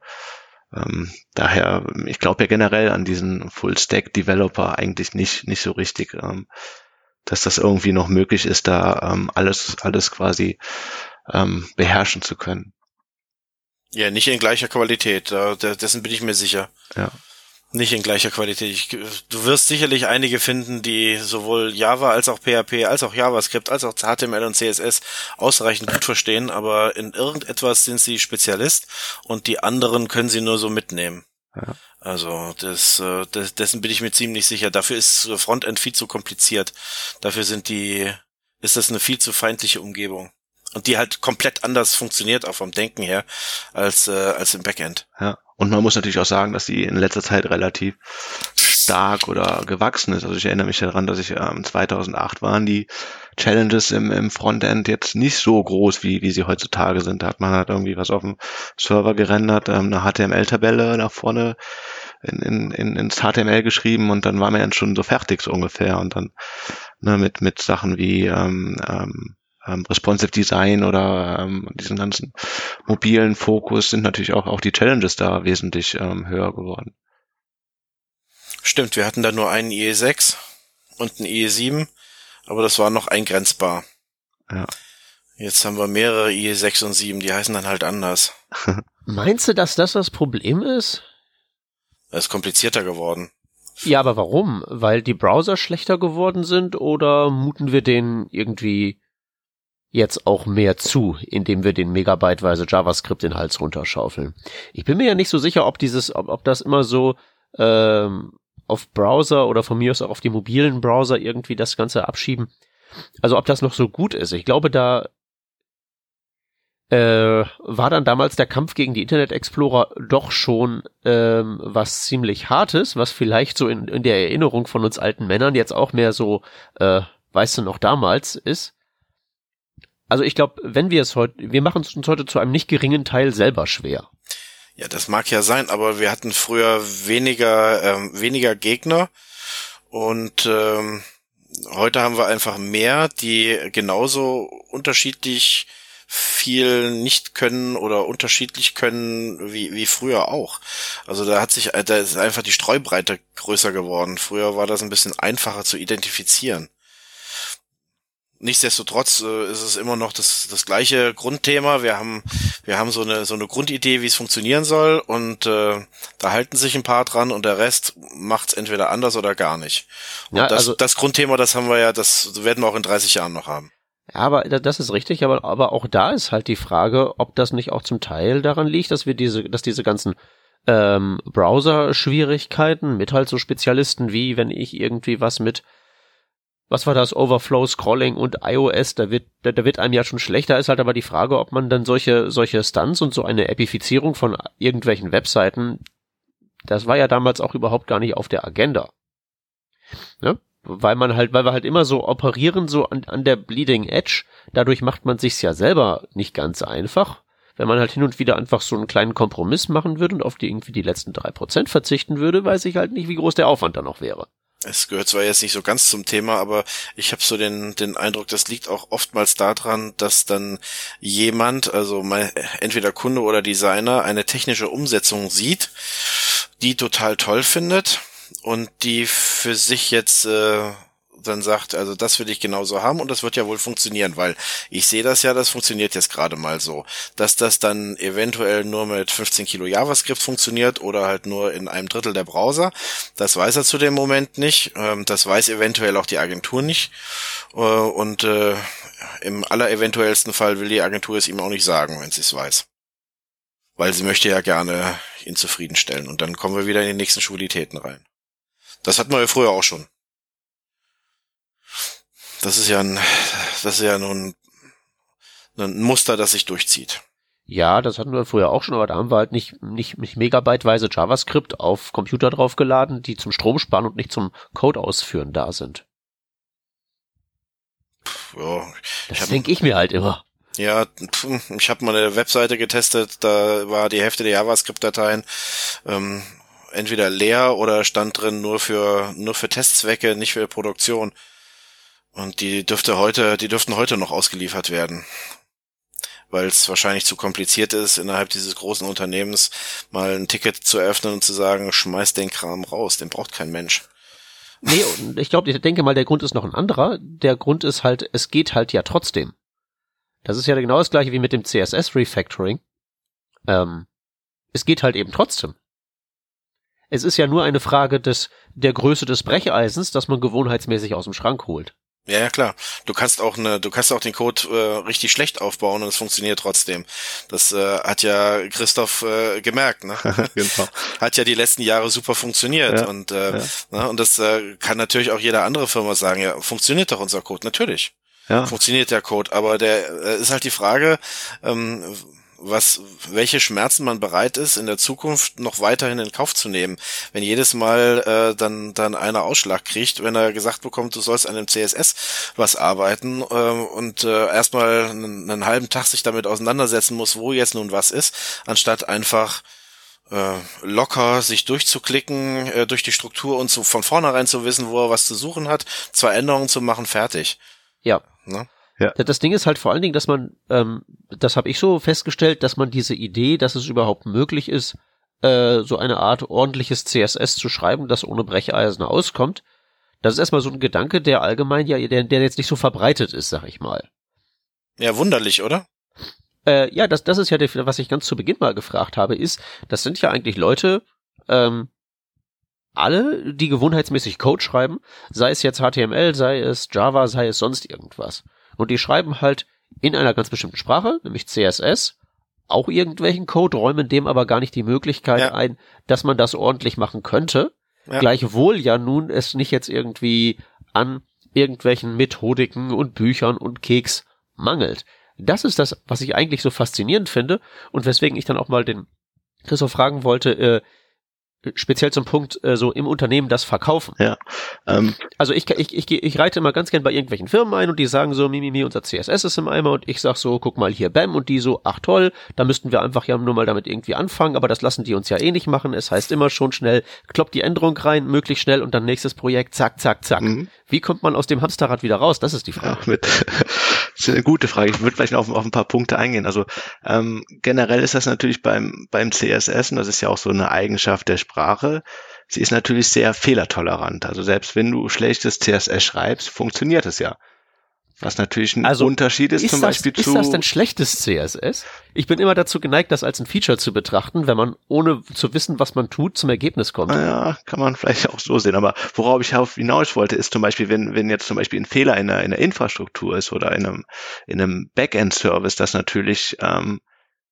ähm, daher, ich glaube ja generell an diesen Full-Stack-Developer eigentlich nicht, nicht so richtig, ähm, dass das irgendwie noch möglich ist, da ähm, alles, alles quasi ähm, beherrschen zu können. Ja, nicht in gleicher Qualität, da, dessen bin ich mir sicher. Ja. Nicht in gleicher Qualität. Ich, du wirst sicherlich einige finden, die sowohl Java als auch PHP, als auch JavaScript, als auch HTML und CSS ausreichend gut verstehen, aber in irgendetwas sind sie Spezialist und die anderen können sie nur so mitnehmen. Ja. Also das, äh, das, dessen bin ich mir ziemlich sicher. Dafür ist Frontend viel zu kompliziert. Dafür sind die, ist das eine viel zu feindliche Umgebung. Und die halt komplett anders funktioniert, auch vom Denken her, als, äh, als im Backend. Ja. Und man muss natürlich auch sagen, dass die in letzter Zeit relativ stark oder gewachsen ist. Also ich erinnere mich daran, dass ich ähm, 2008 waren die Challenges im, im Frontend jetzt nicht so groß, wie, wie sie heutzutage sind. Da hat man halt irgendwie was auf dem Server gerendert, ähm, eine HTML-Tabelle nach vorne in, in, in, ins HTML geschrieben und dann war man ja schon so fertig so ungefähr. Und dann ne, mit, mit Sachen wie ähm, ähm, ähm, Responsive Design oder ähm, diesen ganzen mobilen Fokus sind natürlich auch, auch die Challenges da wesentlich ähm, höher geworden. Stimmt, wir hatten da nur einen IE6 und einen IE7, aber das war noch eingrenzbar. Ja. Jetzt haben wir mehrere IE6 und 7, die heißen dann halt anders. Meinst du, dass das das Problem ist? Das ist komplizierter geworden. Ja, aber warum? Weil die Browser schlechter geworden sind oder muten wir denen irgendwie jetzt auch mehr zu, indem wir den megabyteweise JavaScript den Hals runterschaufeln? Ich bin mir ja nicht so sicher, ob dieses, ob, ob das immer so ähm, auf Browser oder von mir aus auch auf die mobilen Browser irgendwie das Ganze abschieben. Also ob das noch so gut ist. Ich glaube, da äh, war dann damals der Kampf gegen die Internet Explorer doch schon ähm, was ziemlich Hartes, was vielleicht so in, in der Erinnerung von uns alten Männern jetzt auch mehr so, äh, weißt du noch damals ist. Also ich glaube, wenn wir es heute, wir machen es uns heute zu einem nicht geringen Teil selber schwer. Ja, das mag ja sein, aber wir hatten früher weniger, ähm, weniger Gegner und ähm, heute haben wir einfach mehr, die genauso unterschiedlich viel nicht können oder unterschiedlich können wie, wie früher auch. Also da hat sich, da ist einfach die Streubreite größer geworden. Früher war das ein bisschen einfacher zu identifizieren. Nichtsdestotrotz äh, ist es immer noch das, das gleiche Grundthema. Wir haben, wir haben so eine, so eine Grundidee, wie es funktionieren soll und äh, da halten sich ein paar dran und der Rest macht es entweder anders oder gar nicht. Und Ja, das, also- das Grundthema, das haben wir ja, das werden wir auch in 30 Jahren noch haben. Ja, aber da- das ist richtig, aber, aber auch da ist halt die Frage, ob das nicht auch zum Teil daran liegt, dass wir diese, dass diese ganzen ähm, Browser-Schwierigkeiten mit halt so Spezialisten wie, wenn ich irgendwie was mit was war das, Overflow, Scrolling und iOS, da wird, da, da wird einem ja schon schlechter, ist halt aber die Frage, ob man dann solche, solche Stunts und so eine Epifizierung von irgendwelchen Webseiten, das war ja damals auch überhaupt gar nicht auf der Agenda. Ne? Weil man halt, weil wir halt immer so operieren, so an, an der Bleeding Edge, dadurch macht man sich's ja selber nicht ganz einfach. Wenn man halt hin und wieder einfach so einen kleinen Kompromiss machen würde und auf die irgendwie die letzten drei Prozent verzichten würde, weiß ich halt nicht, wie groß der Aufwand da noch wäre. Es gehört zwar jetzt nicht so ganz zum Thema, aber ich habe so den, den Eindruck, das liegt auch oftmals daran, dass dann jemand, also mein, entweder Kunde oder Designer, eine technische Umsetzung sieht, die total toll findet und die für sich jetzt äh, dann sagt, also das will ich genauso haben und das wird ja wohl funktionieren, weil ich sehe das ja, das funktioniert jetzt gerade mal so. Dass das dann eventuell nur mit 15 Kilo JavaScript funktioniert oder halt nur in einem Drittel der Browser, das weiß er zu dem Moment nicht. Ähm, das weiß eventuell auch die Agentur nicht. Äh, und äh, im allereventuellsten Fall will die Agentur es ihm auch nicht sagen, wenn sie es weiß. Weil sie möchte ja gerne ihn zufriedenstellen. Und dann kommen wir wieder in die nächsten Schwulitäten rein. Das hatten wir ja früher auch schon. Das ist ja ein, das ist ja nun ein Muster, das sich durchzieht. Ja, das hatten wir früher auch schon, aber da haben wir halt nicht, nicht, nicht megabyteweise JavaScript auf Computer draufgeladen, die zum Strom sparen und nicht zum Code ausführen da sind. Ja, das denke ich mir halt immer. Ja, ich habe mal eine Webseite getestet, da war die Hälfte der JavaScript-Dateien ähm, entweder leer oder stand drin nur für nur für Testzwecke, nicht für Produktion. Und die dürfte heute, die dürften heute noch ausgeliefert werden. Weil es wahrscheinlich zu kompliziert ist, innerhalb dieses großen Unternehmens mal ein Ticket zu öffnen und zu sagen, schmeiß den Kram raus, den braucht kein Mensch. Nee, und ich glaube, ich denke mal, der Grund ist noch ein anderer. Der Grund ist halt, es geht halt ja trotzdem. Das ist ja genau das gleiche wie mit dem CSS Refactoring. Ähm, es geht halt eben trotzdem. Es ist ja nur eine Frage des, der Größe des Brecheisens, das man gewohnheitsmäßig aus dem Schrank holt. Ja, ja, klar. Du kannst auch eine, du kannst auch den Code äh, richtig schlecht aufbauen und es funktioniert trotzdem. Das äh, hat ja Christoph äh, gemerkt, ne? genau. Hat ja die letzten Jahre super funktioniert ja, und äh, ja. ne? und das äh, kann natürlich auch jede andere Firma sagen. Ja, funktioniert doch unser Code natürlich. Ja. Funktioniert der Code, aber der äh, ist halt die Frage. Ähm, was, welche Schmerzen man bereit ist, in der Zukunft noch weiterhin in Kauf zu nehmen. Wenn jedes Mal äh, dann, dann einer Ausschlag kriegt, wenn er gesagt bekommt, du sollst an dem CSS was arbeiten äh, und äh, erstmal einen, einen halben Tag sich damit auseinandersetzen muss, wo jetzt nun was ist, anstatt einfach äh, locker sich durchzuklicken äh, durch die Struktur und so von vornherein zu wissen, wo er was zu suchen hat, zwei Änderungen zu machen, fertig. Ja. Ne? Ja. Das Ding ist halt vor allen Dingen, dass man, ähm, das habe ich so festgestellt, dass man diese Idee, dass es überhaupt möglich ist, äh, so eine Art ordentliches CSS zu schreiben, das ohne Brecheisen auskommt, das ist erstmal so ein Gedanke, der allgemein ja, der, der jetzt nicht so verbreitet ist, sag ich mal. Ja, wunderlich, oder? Äh, ja, das, das ist ja, der, was ich ganz zu Beginn mal gefragt habe, ist, das sind ja eigentlich Leute, ähm, alle, die gewohnheitsmäßig Code schreiben, sei es jetzt HTML, sei es Java, sei es sonst irgendwas. Und die schreiben halt in einer ganz bestimmten Sprache, nämlich CSS, auch irgendwelchen Code, räumen dem aber gar nicht die Möglichkeit ja. ein, dass man das ordentlich machen könnte. Ja. Gleichwohl ja nun es nicht jetzt irgendwie an irgendwelchen Methodiken und Büchern und Keks mangelt. Das ist das, was ich eigentlich so faszinierend finde und weswegen ich dann auch mal den Christoph fragen wollte, äh, speziell zum Punkt äh, so im Unternehmen das verkaufen. Ja. Ähm, also ich, ich, ich, ich reite immer ganz gern bei irgendwelchen Firmen ein und die sagen so, mimimi, mi, mi, unser CSS ist im Eimer und ich sag so, guck mal hier, bam, und die so, ach toll, da müssten wir einfach ja nur mal damit irgendwie anfangen, aber das lassen die uns ja eh nicht machen. Es heißt immer schon schnell, kloppt die Änderung rein, möglichst schnell und dann nächstes Projekt, zack, zack, zack. Mhm. Wie kommt man aus dem Hamsterrad wieder raus? Das ist die Frage. Ja, mit, das ist eine gute Frage. Ich würde vielleicht noch auf, auf, ein paar Punkte eingehen. Also ähm, generell ist das natürlich beim, beim CSS, und das ist ja auch so eine Eigenschaft der Sprache, sie ist natürlich sehr fehlertolerant. Also selbst wenn du schlechtes CSS schreibst, funktioniert es ja. Was natürlich ein also, Unterschied ist, ist zum das, Beispiel ist zu. Ist das denn schlechtes CSS? Ich bin immer dazu geneigt, das als ein Feature zu betrachten, wenn man ohne zu wissen, was man tut, zum Ergebnis kommt. Ja, kann man vielleicht auch so sehen. Aber worauf ich hinaus wollte, ist zum Beispiel, wenn, wenn jetzt zum Beispiel ein Fehler in der, in der Infrastruktur ist oder in einem, in einem Backend-Service, das natürlich ähm,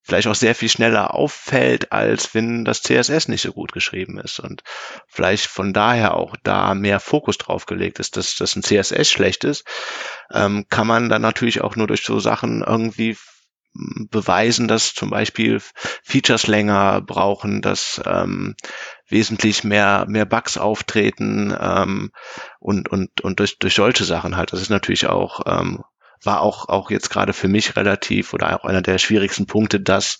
vielleicht auch sehr viel schneller auffällt, als wenn das CSS nicht so gut geschrieben ist. Und vielleicht von daher auch da mehr Fokus drauf gelegt ist, dass, dass ein CSS schlecht ist, ähm, kann man dann natürlich auch nur durch so Sachen irgendwie beweisen, dass zum Beispiel Features länger brauchen, dass ähm, wesentlich mehr mehr Bugs auftreten ähm, und und und durch durch solche Sachen halt. Das ist natürlich auch ähm, war auch, auch jetzt gerade für mich relativ oder auch einer der schwierigsten Punkte, das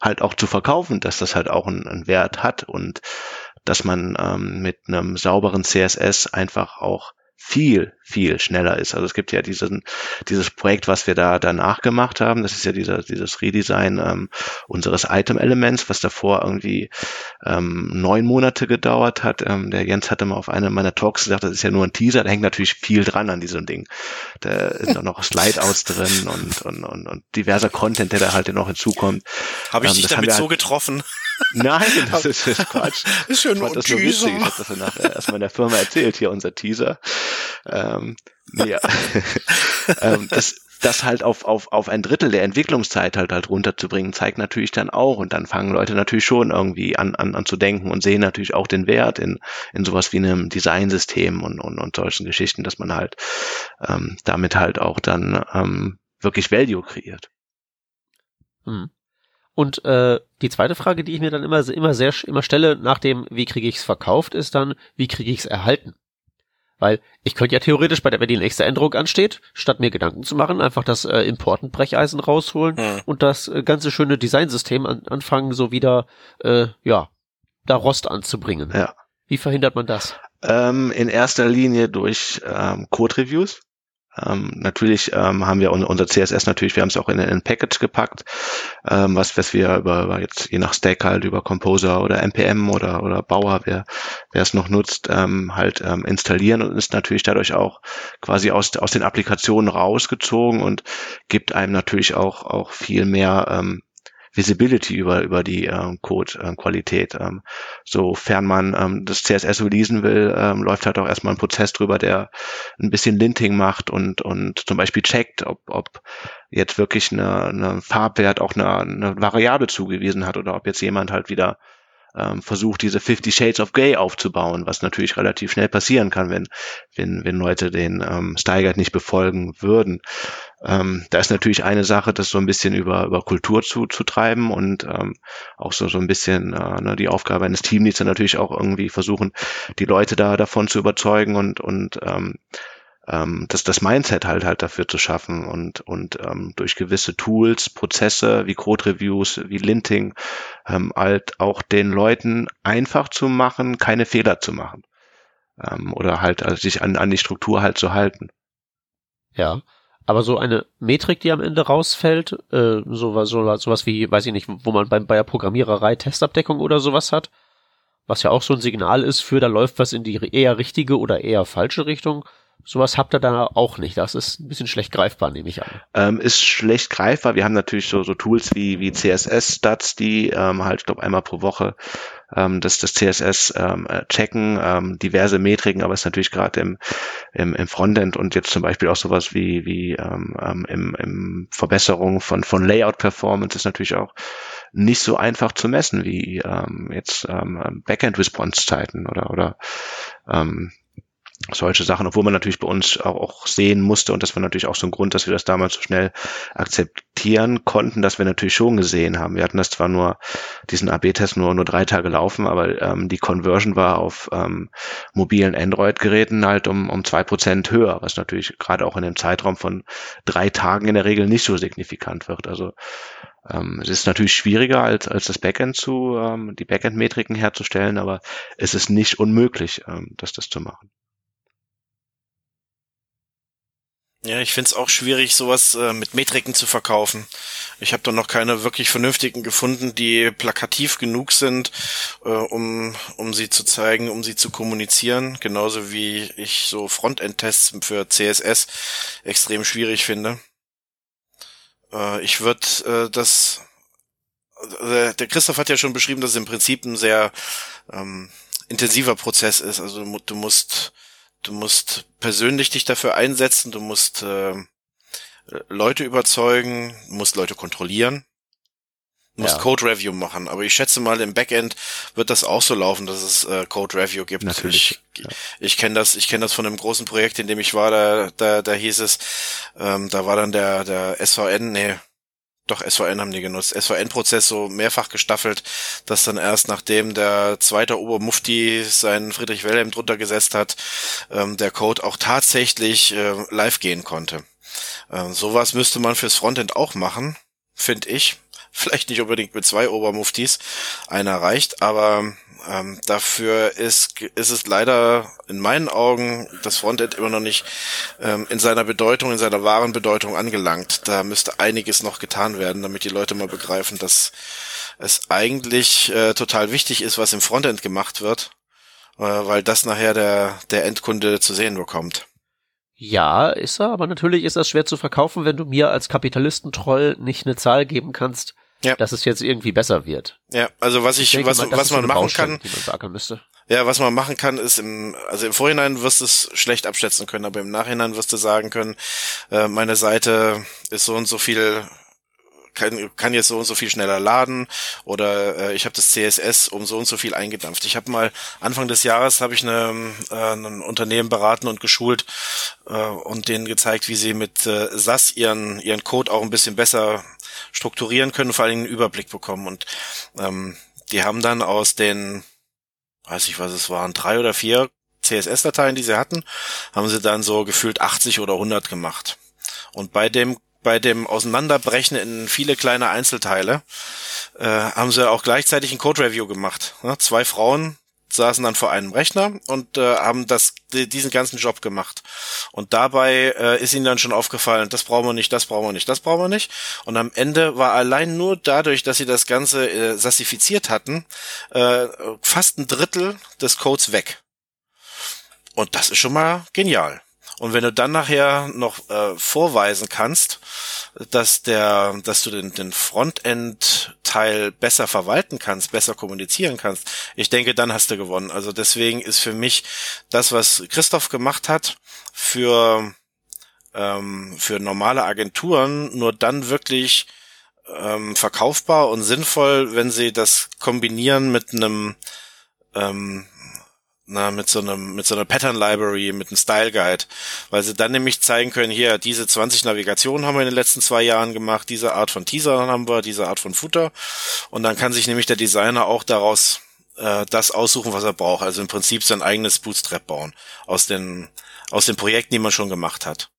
halt auch zu verkaufen, dass das halt auch einen, einen Wert hat und dass man ähm, mit einem sauberen CSS einfach auch viel, viel schneller ist. Also es gibt ja diesen, dieses Projekt, was wir da danach gemacht haben. Das ist ja dieser, dieses Redesign ähm, unseres Item-Elements, was davor irgendwie ähm, neun Monate gedauert hat. Ähm, der Jens hatte mal auf einem meiner Talks gesagt, das ist ja nur ein Teaser. Da hängt natürlich viel dran an diesem Ding. Da sind auch noch Slideouts drin und, und, und, und diverser Content, der da halt noch hinzukommt. Habe ich ähm, dich damit so halt getroffen? Nein, das ist, das ist Quatsch. ist ja nur ein das so witzig. Ich habe das ja nachher erstmal in der Firma erzählt, hier unser Teaser. Ähm, ja. ähm, das, das halt auf, auf, auf ein Drittel der Entwicklungszeit halt halt runterzubringen, zeigt natürlich dann auch und dann fangen Leute natürlich schon irgendwie an, an, an zu denken und sehen natürlich auch den Wert in, in sowas wie einem Designsystem und, und, und solchen Geschichten, dass man halt ähm, damit halt auch dann ähm, wirklich Value kreiert. Hm. Und äh, die zweite Frage, die ich mir dann immer, immer sehr immer stelle, nach dem, wie kriege ich es verkauft, ist dann, wie kriege ich es erhalten? Weil ich könnte ja theoretisch, bei der, wenn die nächste Änderung ansteht, statt mir Gedanken zu machen, einfach das äh, Importantbrecheisen rausholen hm. und das äh, ganze schöne Designsystem an, anfangen, so wieder, äh, ja, da Rost anzubringen. Ja. Wie verhindert man das? Ähm, in erster Linie durch ähm, Code-Reviews. Ähm, natürlich ähm, haben wir unser CSS natürlich, wir haben es auch in ein Package gepackt, ähm, was, was wir über, über jetzt je nach Stack halt über Composer oder npm oder oder Bauer, wer wer es noch nutzt, ähm, halt ähm, installieren und ist natürlich dadurch auch quasi aus aus den Applikationen rausgezogen und gibt einem natürlich auch auch viel mehr ähm, Visibility über, über die ähm, Code-Qualität. Ähm, sofern man ähm, das CSS releasen will, ähm, läuft halt auch erstmal ein Prozess drüber, der ein bisschen Linting macht und, und zum Beispiel checkt, ob, ob jetzt wirklich eine, eine Farbwert auch eine, eine Variable zugewiesen hat oder ob jetzt jemand halt wieder ähm, versucht, diese 50 Shades of Grey aufzubauen, was natürlich relativ schnell passieren kann, wenn, wenn, wenn Leute den ähm, Guide nicht befolgen würden. Ähm, da ist natürlich eine Sache, das so ein bisschen über, über Kultur zu, zu treiben und ähm, auch so, so ein bisschen äh, ne, die Aufgabe eines Teamleads natürlich auch irgendwie versuchen, die Leute da davon zu überzeugen und, und ähm, ähm, das, das Mindset halt halt dafür zu schaffen und, und ähm, durch gewisse Tools, Prozesse wie Code-Reviews, wie Linting, ähm, halt auch den Leuten einfach zu machen, keine Fehler zu machen. Ähm, oder halt also sich an, an die Struktur halt zu halten. Ja. Aber so eine Metrik, die am Ende rausfällt, äh, sowas, sowas, sowas wie, weiß ich nicht, wo man beim, bei der Programmiererei Testabdeckung oder sowas hat, was ja auch so ein Signal ist für, da läuft was in die eher richtige oder eher falsche Richtung. Sowas habt ihr da auch nicht. Das ist ein bisschen schlecht greifbar, nehme ich an. Ähm, ist schlecht greifbar. Wir haben natürlich so, so Tools wie, wie CSS-Stats, die ähm, halt, ich glaube, einmal pro Woche ähm, das, das CSS ähm, äh, checken, ähm, diverse Metriken, aber es ist natürlich gerade im, im, im Frontend und jetzt zum Beispiel auch sowas wie, wie ähm, ähm, im, im Verbesserung von, von Layout-Performance ist natürlich auch nicht so einfach zu messen wie ähm, jetzt ähm, Backend-Response-Zeiten oder, oder ähm, solche Sachen, obwohl man natürlich bei uns auch, auch sehen musste und das war natürlich auch so ein Grund, dass wir das damals so schnell akzeptieren konnten, dass wir natürlich schon gesehen haben. Wir hatten das zwar nur, diesen AB-Test nur, nur drei Tage laufen, aber ähm, die Conversion war auf ähm, mobilen Android-Geräten halt um, um zwei Prozent höher, was natürlich gerade auch in dem Zeitraum von drei Tagen in der Regel nicht so signifikant wird. Also ähm, es ist natürlich schwieriger als, als das Backend zu, ähm, die Backend-Metriken herzustellen, aber es ist nicht unmöglich, ähm, das, das zu machen. Ja, ich find's auch schwierig, sowas äh, mit Metriken zu verkaufen. Ich habe da noch keine wirklich vernünftigen gefunden, die plakativ genug sind, äh, um, um sie zu zeigen, um sie zu kommunizieren. Genauso wie ich so Frontend-Tests für CSS extrem schwierig finde. Äh, ich würde äh, das der Christoph hat ja schon beschrieben, dass es im Prinzip ein sehr ähm, intensiver Prozess ist. Also du musst Du musst persönlich dich dafür einsetzen, du musst äh, Leute überzeugen, musst Leute kontrollieren. musst Ja. Code Review machen. Aber ich schätze mal, im Backend wird das auch so laufen, dass es äh, Code Review gibt. Natürlich, Ich, ich kenne das, ich kenne das von einem großen Projekt, in dem ich war, da, da, da hieß es, ähm, da war dann der, der SVN, nee, doch, SVN haben die genutzt. SVN-Prozess so mehrfach gestaffelt, dass dann erst nachdem der zweite Obermufti seinen Friedrich Wilhelm drunter gesetzt hat, ähm, der Code auch tatsächlich äh, live gehen konnte. Ähm, sowas müsste man fürs Frontend auch machen, finde ich. Vielleicht nicht unbedingt mit zwei Obermuftis, einer reicht, aber ähm, dafür ist, ist es leider in meinen Augen das Frontend immer noch nicht ähm, in seiner Bedeutung, in seiner wahren Bedeutung angelangt. Da müsste einiges noch getan werden, damit die Leute mal begreifen, dass es eigentlich äh, total wichtig ist, was im Frontend gemacht wird, äh, weil das nachher der, der Endkunde zu sehen bekommt. Ja, ist er, aber natürlich ist das schwer zu verkaufen, wenn du mir als Kapitalistentroll nicht eine Zahl geben kannst, Ja. dass es jetzt irgendwie besser wird. Ja, also was ich, denke was, das was so man machen Baustelle, kann, man. Ja, was man machen kann, ist im, also im Vorhinein wirst du es schlecht abschätzen können, aber im Nachhinein wirst du sagen können, äh, meine Seite ist so und so viel, kann, kann jetzt so und so viel schneller laden oder äh, ich habe das CSS um so und so viel eingedampft. Ich habe mal Anfang des Jahres habe ich eine, äh, ein Unternehmen beraten und geschult äh, und denen gezeigt, wie sie mit äh, SAS ihren ihren Code auch ein bisschen besser strukturieren können, vor allem einen Überblick bekommen und ähm, die haben dann aus den weiß ich was es waren, drei oder vier CSS-Dateien, die sie hatten, haben sie dann so gefühlt 80 oder 100 gemacht. Und bei dem bei dem Auseinanderbrechen in viele kleine Einzelteile äh, haben sie auch gleichzeitig ein Code-Review gemacht. Ne? Zwei Frauen saßen dann vor einem Rechner und äh, haben das die, diesen ganzen Job gemacht. Und dabei äh, ist ihnen dann schon aufgefallen, das brauchen wir nicht, das brauchen wir nicht, das brauchen wir nicht. Und am Ende war allein nur dadurch, dass sie das Ganze äh, sassifiziert hatten, äh, fast ein Drittel des Codes weg. Und das ist schon mal genial. Und wenn du dann nachher noch äh, vorweisen kannst, dass der, dass du den, den Frontend-Teil besser verwalten kannst, besser kommunizieren kannst, ich denke, dann hast du gewonnen. Also deswegen ist für mich das, was Christoph gemacht hat, für ähm, für normale Agenturen nur dann wirklich ähm, verkaufbar und sinnvoll, wenn sie das kombinieren mit einem ähm, na, mit so einem, mit so einer Pattern Library, mit einem Style Guide, weil sie dann nämlich zeigen können, hier, diese 20 Navigationen haben wir in den letzten zwei Jahren gemacht, diese Art von Teaser haben wir, diese Art von Footer, und dann kann sich nämlich der Designer auch daraus äh, das aussuchen, was er braucht, also im Prinzip sein eigenes Bootstrap bauen, aus den, aus den Projekten, die man schon gemacht hat.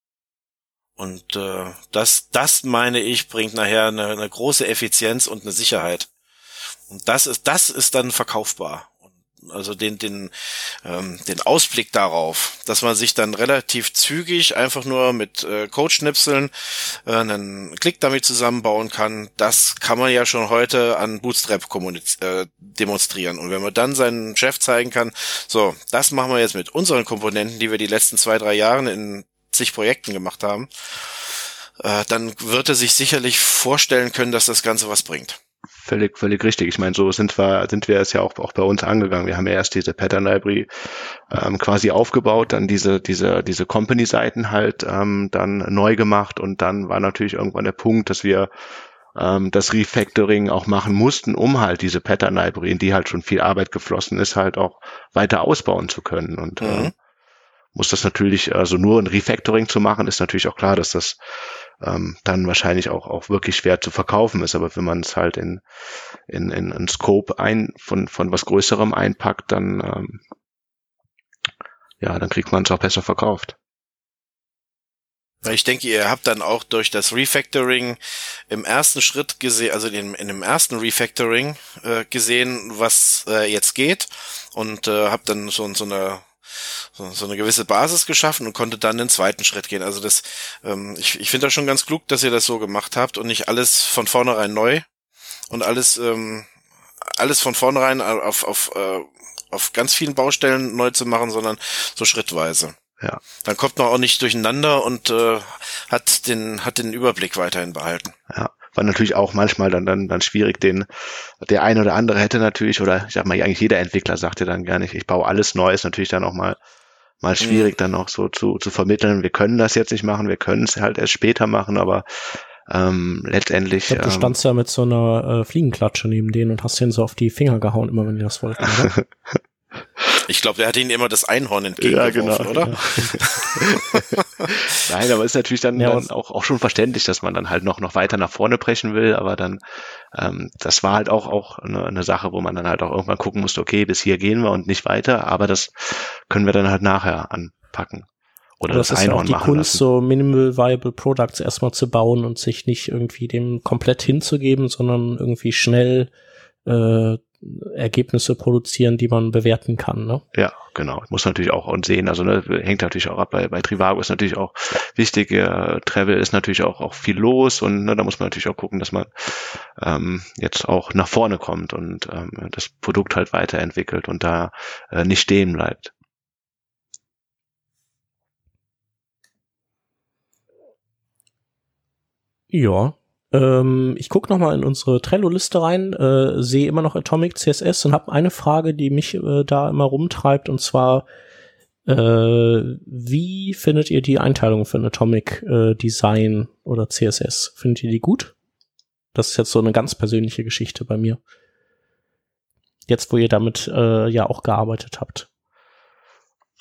Und äh, das, das meine ich, bringt nachher eine, eine große Effizienz und eine Sicherheit. Und das ist, das ist dann verkaufbar. Also den, den, ähm, den Ausblick darauf, dass man sich dann relativ zügig einfach nur mit äh, Codeschnipseln äh, einen Klick damit zusammenbauen kann, das kann man ja schon heute an Bootstrap äh, demonstrieren. Und wenn man dann seinen Chef zeigen kann, so, das machen wir jetzt mit unseren Komponenten, die wir die letzten zwei, drei Jahre in zig Projekten gemacht haben, äh, dann wird er sich sicherlich vorstellen können, dass das Ganze was bringt. Völlig, völlig richtig. Ich meine, so sind wir, sind wir es ja auch, auch bei uns angegangen. Wir haben ja erst diese Pattern Library ähm, quasi aufgebaut, dann diese, diese, diese Company-Seiten halt ähm, dann neu gemacht und dann war natürlich irgendwann der Punkt, dass wir ähm, das Refactoring auch machen mussten, um halt diese Pattern Library, in die halt schon viel Arbeit geflossen ist, halt auch weiter ausbauen zu können. Und Mhm. äh, muss das natürlich, also nur ein Refactoring zu machen, ist natürlich auch klar, dass das ähm, dann wahrscheinlich auch, auch wirklich schwer zu verkaufen ist. Aber wenn man es halt in, in, in einen Scope ein, von, von was Größerem einpackt, dann, ähm, ja, dann kriegt man es auch besser verkauft. Ich denke, ihr habt dann auch durch das Refactoring im ersten Schritt gesehen, also in, in dem ersten Refactoring äh, gesehen, was äh, jetzt geht und äh, habt dann so, so eine so, so eine gewisse Basis geschaffen und konnte dann den zweiten Schritt gehen. Also das, ähm, ich, ich finde das schon ganz klug, dass ihr das so gemacht habt und nicht alles von vornherein neu und alles ähm, alles von vornherein auf auf äh, auf ganz vielen Baustellen neu zu machen, sondern so schrittweise. Ja. Dann kommt man auch nicht durcheinander und äh, hat den hat den Überblick weiterhin behalten. Ja, war natürlich auch manchmal dann, dann, dann schwierig, den, der eine oder andere hätte natürlich, oder ich sag mal, eigentlich jeder Entwickler sagt ja dann gar nicht, ich baue alles neu, ist natürlich dann auch mal, mal schwierig, dann auch so zu, zu vermitteln, wir können das jetzt nicht machen, wir können es halt erst später machen, aber ähm, letztendlich. Ich glaub, du ähm, standst ja mit so einer äh, Fliegenklatsche neben denen und hast denen so auf die Finger gehauen, immer wenn die das wollten? Ich glaube, der hat ihnen immer das Einhorn entgegengeworfen, Ja, genau. oder? Nein, aber ist natürlich dann, Ja, dann auch, auch schon verständlich, dass man dann halt noch, noch weiter nach vorne brechen will, aber dann, ähm, das war halt auch, auch eine, eine Sache, wo man dann halt auch irgendwann gucken musste, okay, bis hier gehen wir und nicht weiter, aber das können wir dann halt nachher anpacken. Oder das, das, ist ja auch Einhorn die machen Kunst, lassen. so Minimal Viable Products erstmal zu bauen und sich nicht irgendwie dem komplett hinzugeben, sondern irgendwie schnell äh, Ergebnisse produzieren, die man bewerten kann. Ne? Ja, genau. Muss natürlich auch und sehen. Also ne, hängt natürlich auch ab. Bei, bei Trivago ist natürlich auch wichtig. Äh, Travel ist natürlich auch, auch viel los und ne, da muss man natürlich auch gucken, dass man ähm, jetzt auch nach vorne kommt und ähm, das Produkt halt weiterentwickelt und da äh, nicht stehen bleibt. Ja. Ähm, ich gucke noch mal in unsere Trello-Liste rein, äh, sehe immer noch Atomic CSS und habe eine Frage, die mich äh, da immer rumtreibt, und zwar, äh, wie findet ihr die Einteilung für ein Atomic äh, Design oder CSS? Findet ihr die gut? Das ist jetzt so eine ganz persönliche Geschichte bei mir. Jetzt, wo ihr damit äh, ja auch gearbeitet habt.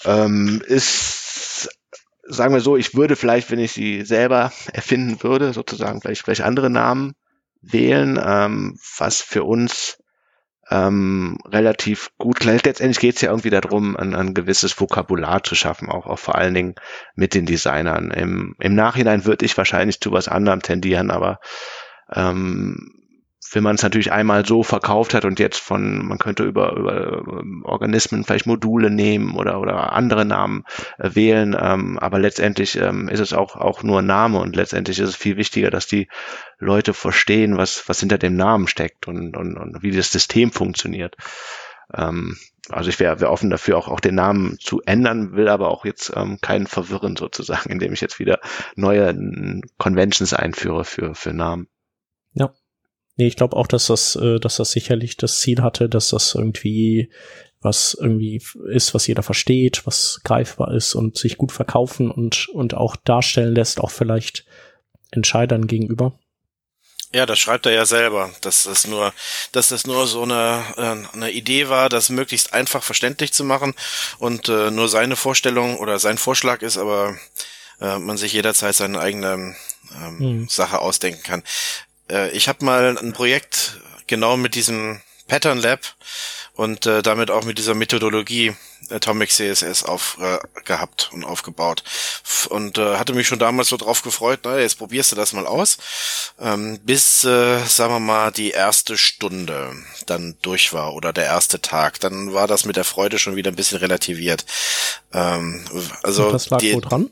Ähm, ist, sagen wir so, ich würde vielleicht, wenn ich sie selber erfinden würde, sozusagen vielleicht, vielleicht andere Namen wählen, ähm, was für uns ähm, relativ gut klingt. Letztendlich geht es ja irgendwie darum, ein, ein gewisses Vokabular zu schaffen, auch, auch vor allen Dingen mit den Designern. Im, im Nachhinein würde ich wahrscheinlich zu was anderem tendieren, aber ähm, wenn man es natürlich einmal so verkauft hat und jetzt von, man könnte über, über ähm, Organismen vielleicht Module nehmen oder, oder andere Namen äh, wählen, ähm, aber letztendlich ähm, ist es auch, auch nur ein Name und letztendlich ist es viel wichtiger, dass die Leute verstehen, was, was hinter dem Namen steckt und, und, und wie das System funktioniert. Ähm, also ich wäre wär offen dafür, auch, auch den Namen zu ändern, will aber auch jetzt ähm, keinen verwirren sozusagen, indem ich jetzt wieder neue Conventions einführe für, für Namen. Nee, ich glaube auch, dass das, äh, dass das sicherlich das Ziel hatte, dass das irgendwie was irgendwie ist, was jeder versteht, was greifbar ist und sich gut verkaufen und, und auch darstellen lässt, auch vielleicht Entscheidern gegenüber. Ja, das schreibt er ja selber, dass das nur, dass das nur so eine, äh, eine Idee war, das möglichst einfach verständlich zu machen und äh, nur seine Vorstellung oder sein Vorschlag ist, aber äh, man sich jederzeit seine eigene ähm, Hm. Sache ausdenken kann. Äh, ich habe mal ein Projekt genau mit diesem Pattern Lab und äh, damit auch mit dieser Methodologie Atomic CSS auf äh, gehabt und aufgebaut und äh, hatte mich schon damals so drauf gefreut, na, jetzt probierst du das mal aus, ähm, bis äh, sagen wir mal die erste Stunde dann durch war oder der erste Tag, dann war das mit der Freude schon wieder ein bisschen relativiert. Ähm, also und das lag die, wo dran?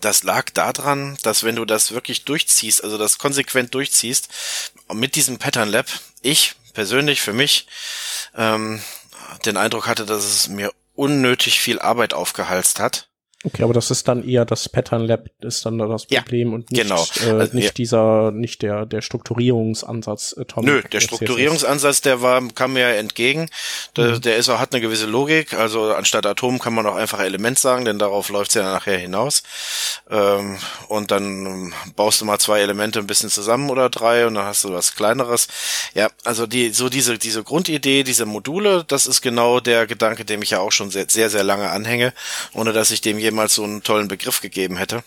Das lag daran, dass wenn du das wirklich durchziehst, also das konsequent durchziehst, mit diesem Pattern Lab, ich persönlich für mich ähm, den Eindruck hatte, dass es mir unnötig viel Arbeit aufgehalst hat. Okay, aber das ist dann eher das Pattern Lab ist dann das Ja, Problem und nicht, genau. äh, Also, nicht ja. dieser, nicht der, der Strukturierungsansatz. Atomic Nö, der. Strukturierungsansatz, der war, kam mir ja entgegen. Der, Mhm. der ist auch, hat eine gewisse Logik. Also anstatt Atom kann man auch einfach Element sagen, denn darauf läuft's ja nachher hinaus. Ähm, und dann baust du mal zwei Elemente ein bisschen zusammen oder drei und dann hast du was kleineres. Ja, also die, so diese, diese Grundidee, diese Module, das ist genau der Gedanke, dem ich ja auch schon sehr, sehr, sehr lange anhänge, ohne dass ich dem jemals so einen tollen Begriff gegeben hätte.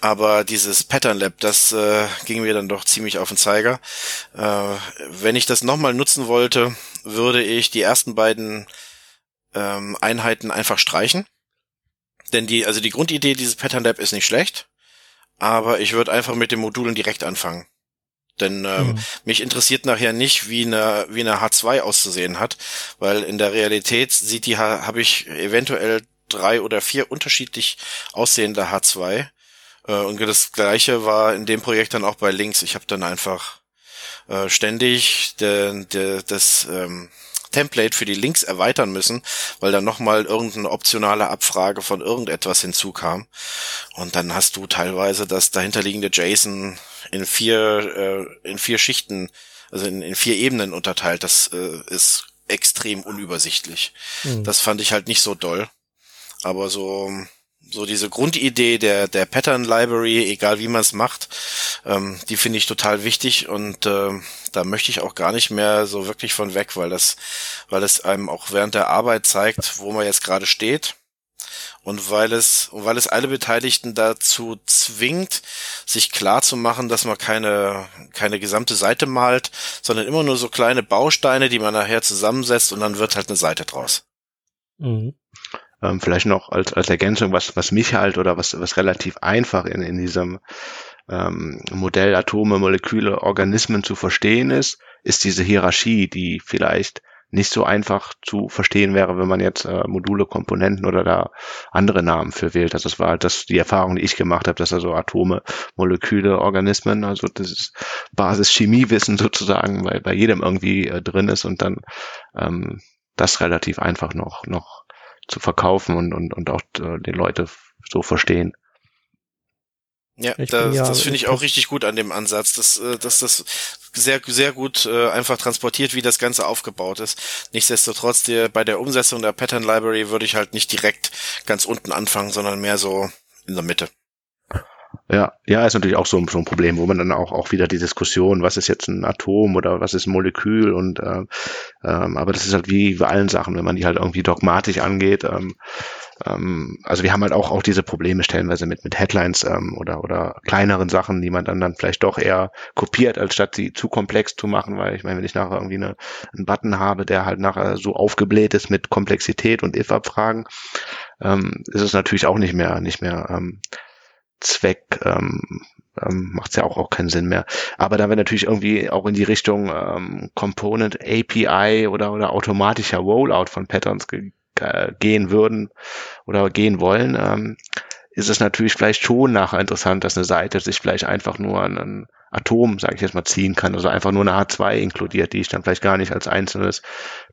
Aber dieses Pattern Lab, das äh, ging mir dann doch ziemlich auf den Zeiger. Äh, wenn ich das nochmal nutzen wollte, würde ich die ersten beiden ähm, Einheiten einfach streichen. Denn die, also die Grundidee dieses Pattern Lab ist nicht schlecht, aber ich würde einfach mit den Modulen direkt anfangen. Denn ähm, Mhm. mich interessiert nachher nicht, wie eine, wie eine H2 auszusehen hat, weil in der Realität sieht die, habe ich eventuell drei oder vier unterschiedlich aussehende H2. Äh, und das gleiche war in dem Projekt dann auch bei Links. Ich habe dann einfach äh, ständig de, de, das ähm, Template für die Links erweitern müssen, weil dann nochmal irgendeine optionale Abfrage von irgendetwas hinzukam. Und dann hast du teilweise das dahinterliegende JSON in vier, äh, in vier Schichten, also in, in vier Ebenen unterteilt. Das äh, ist extrem unübersichtlich. Mhm. Das fand ich halt nicht so doll. Aber so, so diese Grundidee der, der Pattern Library, egal wie man es macht, ähm, die finde ich total wichtig und äh, da möchte ich auch gar nicht mehr so wirklich von weg, weil das, weil es einem auch während der Arbeit zeigt, wo man jetzt gerade steht und weil es, weil es alle Beteiligten dazu zwingt, sich klar zu machen, dass man keine, keine gesamte Seite malt, sondern immer nur so kleine Bausteine, die man nachher zusammensetzt und dann wird halt eine Seite draus. Mhm. Ähm, vielleicht noch als, als Ergänzung, was, was mich halt oder was, was relativ einfach in, in diesem ähm, Modell Atome, Moleküle, Organismen zu verstehen ist, ist diese Hierarchie, die vielleicht nicht so einfach zu verstehen wäre, wenn man jetzt äh, Module, Komponenten oder da andere Namen für wählt. Also das war halt das die Erfahrung, die ich gemacht habe, dass also Atome, Moleküle, Organismen, also das ist Basis-Chemiewissen sozusagen bei, bei jedem irgendwie äh, drin ist und dann ähm, das relativ einfach noch noch zu verkaufen und und, und auch äh, den Leute so verstehen. Ja, das, ja, das finde ich auch richtig gut an dem Ansatz, dass, äh, dass das sehr, sehr gut äh, einfach transportiert, wie das Ganze aufgebaut ist. Nichtsdestotrotz, der, bei der Umsetzung der Pattern Library würde ich halt nicht direkt ganz unten anfangen, sondern mehr so in der Mitte. Ja, ja, ist natürlich auch so, so ein Problem, wo man dann auch, auch wieder die Diskussion, was ist jetzt ein Atom oder was ist ein Molekül und äh, ähm, aber das ist halt wie bei allen Sachen, wenn man die halt irgendwie dogmatisch angeht, ähm, ähm, also wir haben halt auch, auch diese Probleme stellenweise mit, mit Headlines ähm, oder, oder kleineren Sachen, die man dann, dann vielleicht doch eher kopiert, als statt sie zu komplex zu machen, weil ich meine, wenn ich nachher irgendwie eine, einen Button habe, der halt nachher so aufgebläht ist mit Komplexität und if-Abfragen, ähm, ist es natürlich auch nicht mehr, nicht mehr ähm, Zweck, ähm, ähm, macht es ja auch, auch keinen Sinn mehr. Aber da wir natürlich irgendwie auch in die Richtung ähm, Component API oder, oder automatischer Rollout von Patterns ge äh, gehen würden oder gehen wollen, ähm, ist es natürlich vielleicht schon nachher interessant, dass eine Seite sich vielleicht einfach nur an ein Atom, sage ich jetzt mal, ziehen kann, also einfach nur eine H2 inkludiert, die ich dann vielleicht gar nicht als einzelnes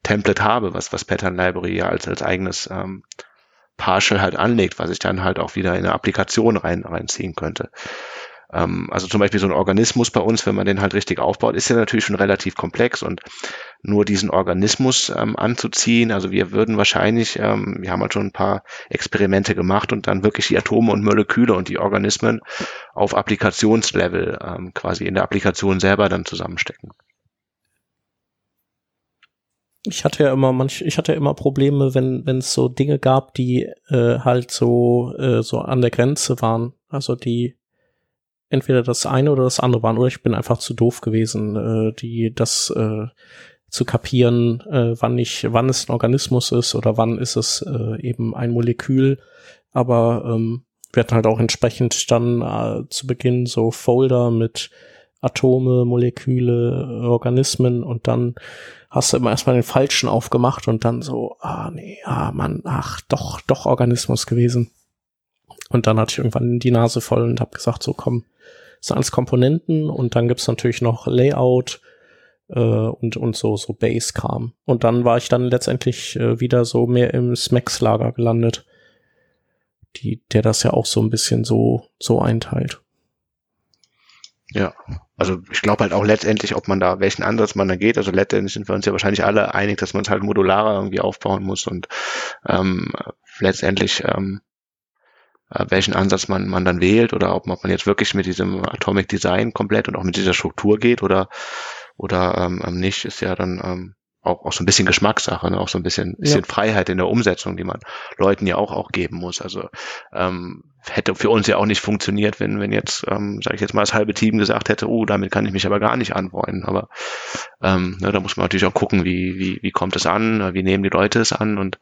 Template habe, was was Pattern Library ja als als eigenes ähm, Partial halt anlegt, was ich dann halt auch wieder in eine Applikation rein reinziehen könnte. Ähm, also zum Beispiel so ein Organismus bei uns, wenn man den halt richtig aufbaut, ist ja natürlich schon relativ komplex und nur diesen Organismus ähm, anzuziehen. Also wir würden wahrscheinlich, ähm, wir haben halt schon ein paar Experimente gemacht und dann wirklich die Atome und Moleküle und die Organismen auf Applikationslevel ähm, quasi in der Applikation selber dann zusammenstecken. Ich hatte ja immer manch, ich hatte immer Probleme, wenn wenn es so Dinge gab, die äh, halt so äh, so an der Grenze waren, also die entweder das eine oder das andere waren, oder ich bin einfach zu doof gewesen, äh, die das äh, zu kapieren, äh, wann ich, wann es ein Organismus ist oder wann ist es äh, eben ein Molekül. Aber ähm, wir hatten halt auch entsprechend dann äh, zu Beginn so Folder mit Atome, Moleküle, Organismen und dann hast du immer erstmal den falschen aufgemacht und dann so, ah nee, ah Mann, ach doch, doch Organismus gewesen. Und dann hatte ich irgendwann die Nase voll und habe gesagt, so komm, sind alles Komponenten und dann gibt's natürlich noch Layout äh, und, und so, so Base-Kram. Und dann war ich dann letztendlich äh, wieder so mehr im Smacks-Lager gelandet, die, der das ja auch so ein bisschen so, so einteilt. Ja, also ich glaube halt auch letztendlich, ob man da, welchen Ansatz man da geht, also letztendlich sind wir uns ja wahrscheinlich alle einig, dass man es halt modularer irgendwie aufbauen muss und ähm, letztendlich ähm, äh, welchen Ansatz man, man dann wählt oder ob, ob man jetzt wirklich mit diesem Atomic Design komplett und auch mit dieser Struktur geht oder, oder ähm, ähm, nicht, ist ja dann ähm, auch, auch so ein bisschen Geschmackssache, ne? auch so ein bisschen, bisschen ja. Freiheit in der Umsetzung, die man Leuten ja auch, auch geben muss. Also ähm, hätte für uns ja auch nicht funktioniert, wenn, wenn jetzt, ähm, sage ich jetzt mal, das halbe Team gesagt hätte, oh, damit kann ich mich aber gar nicht anfreunden. Aber ähm, ne, da muss man natürlich auch gucken, wie, wie, wie kommt es an, wie nehmen die Leute es an und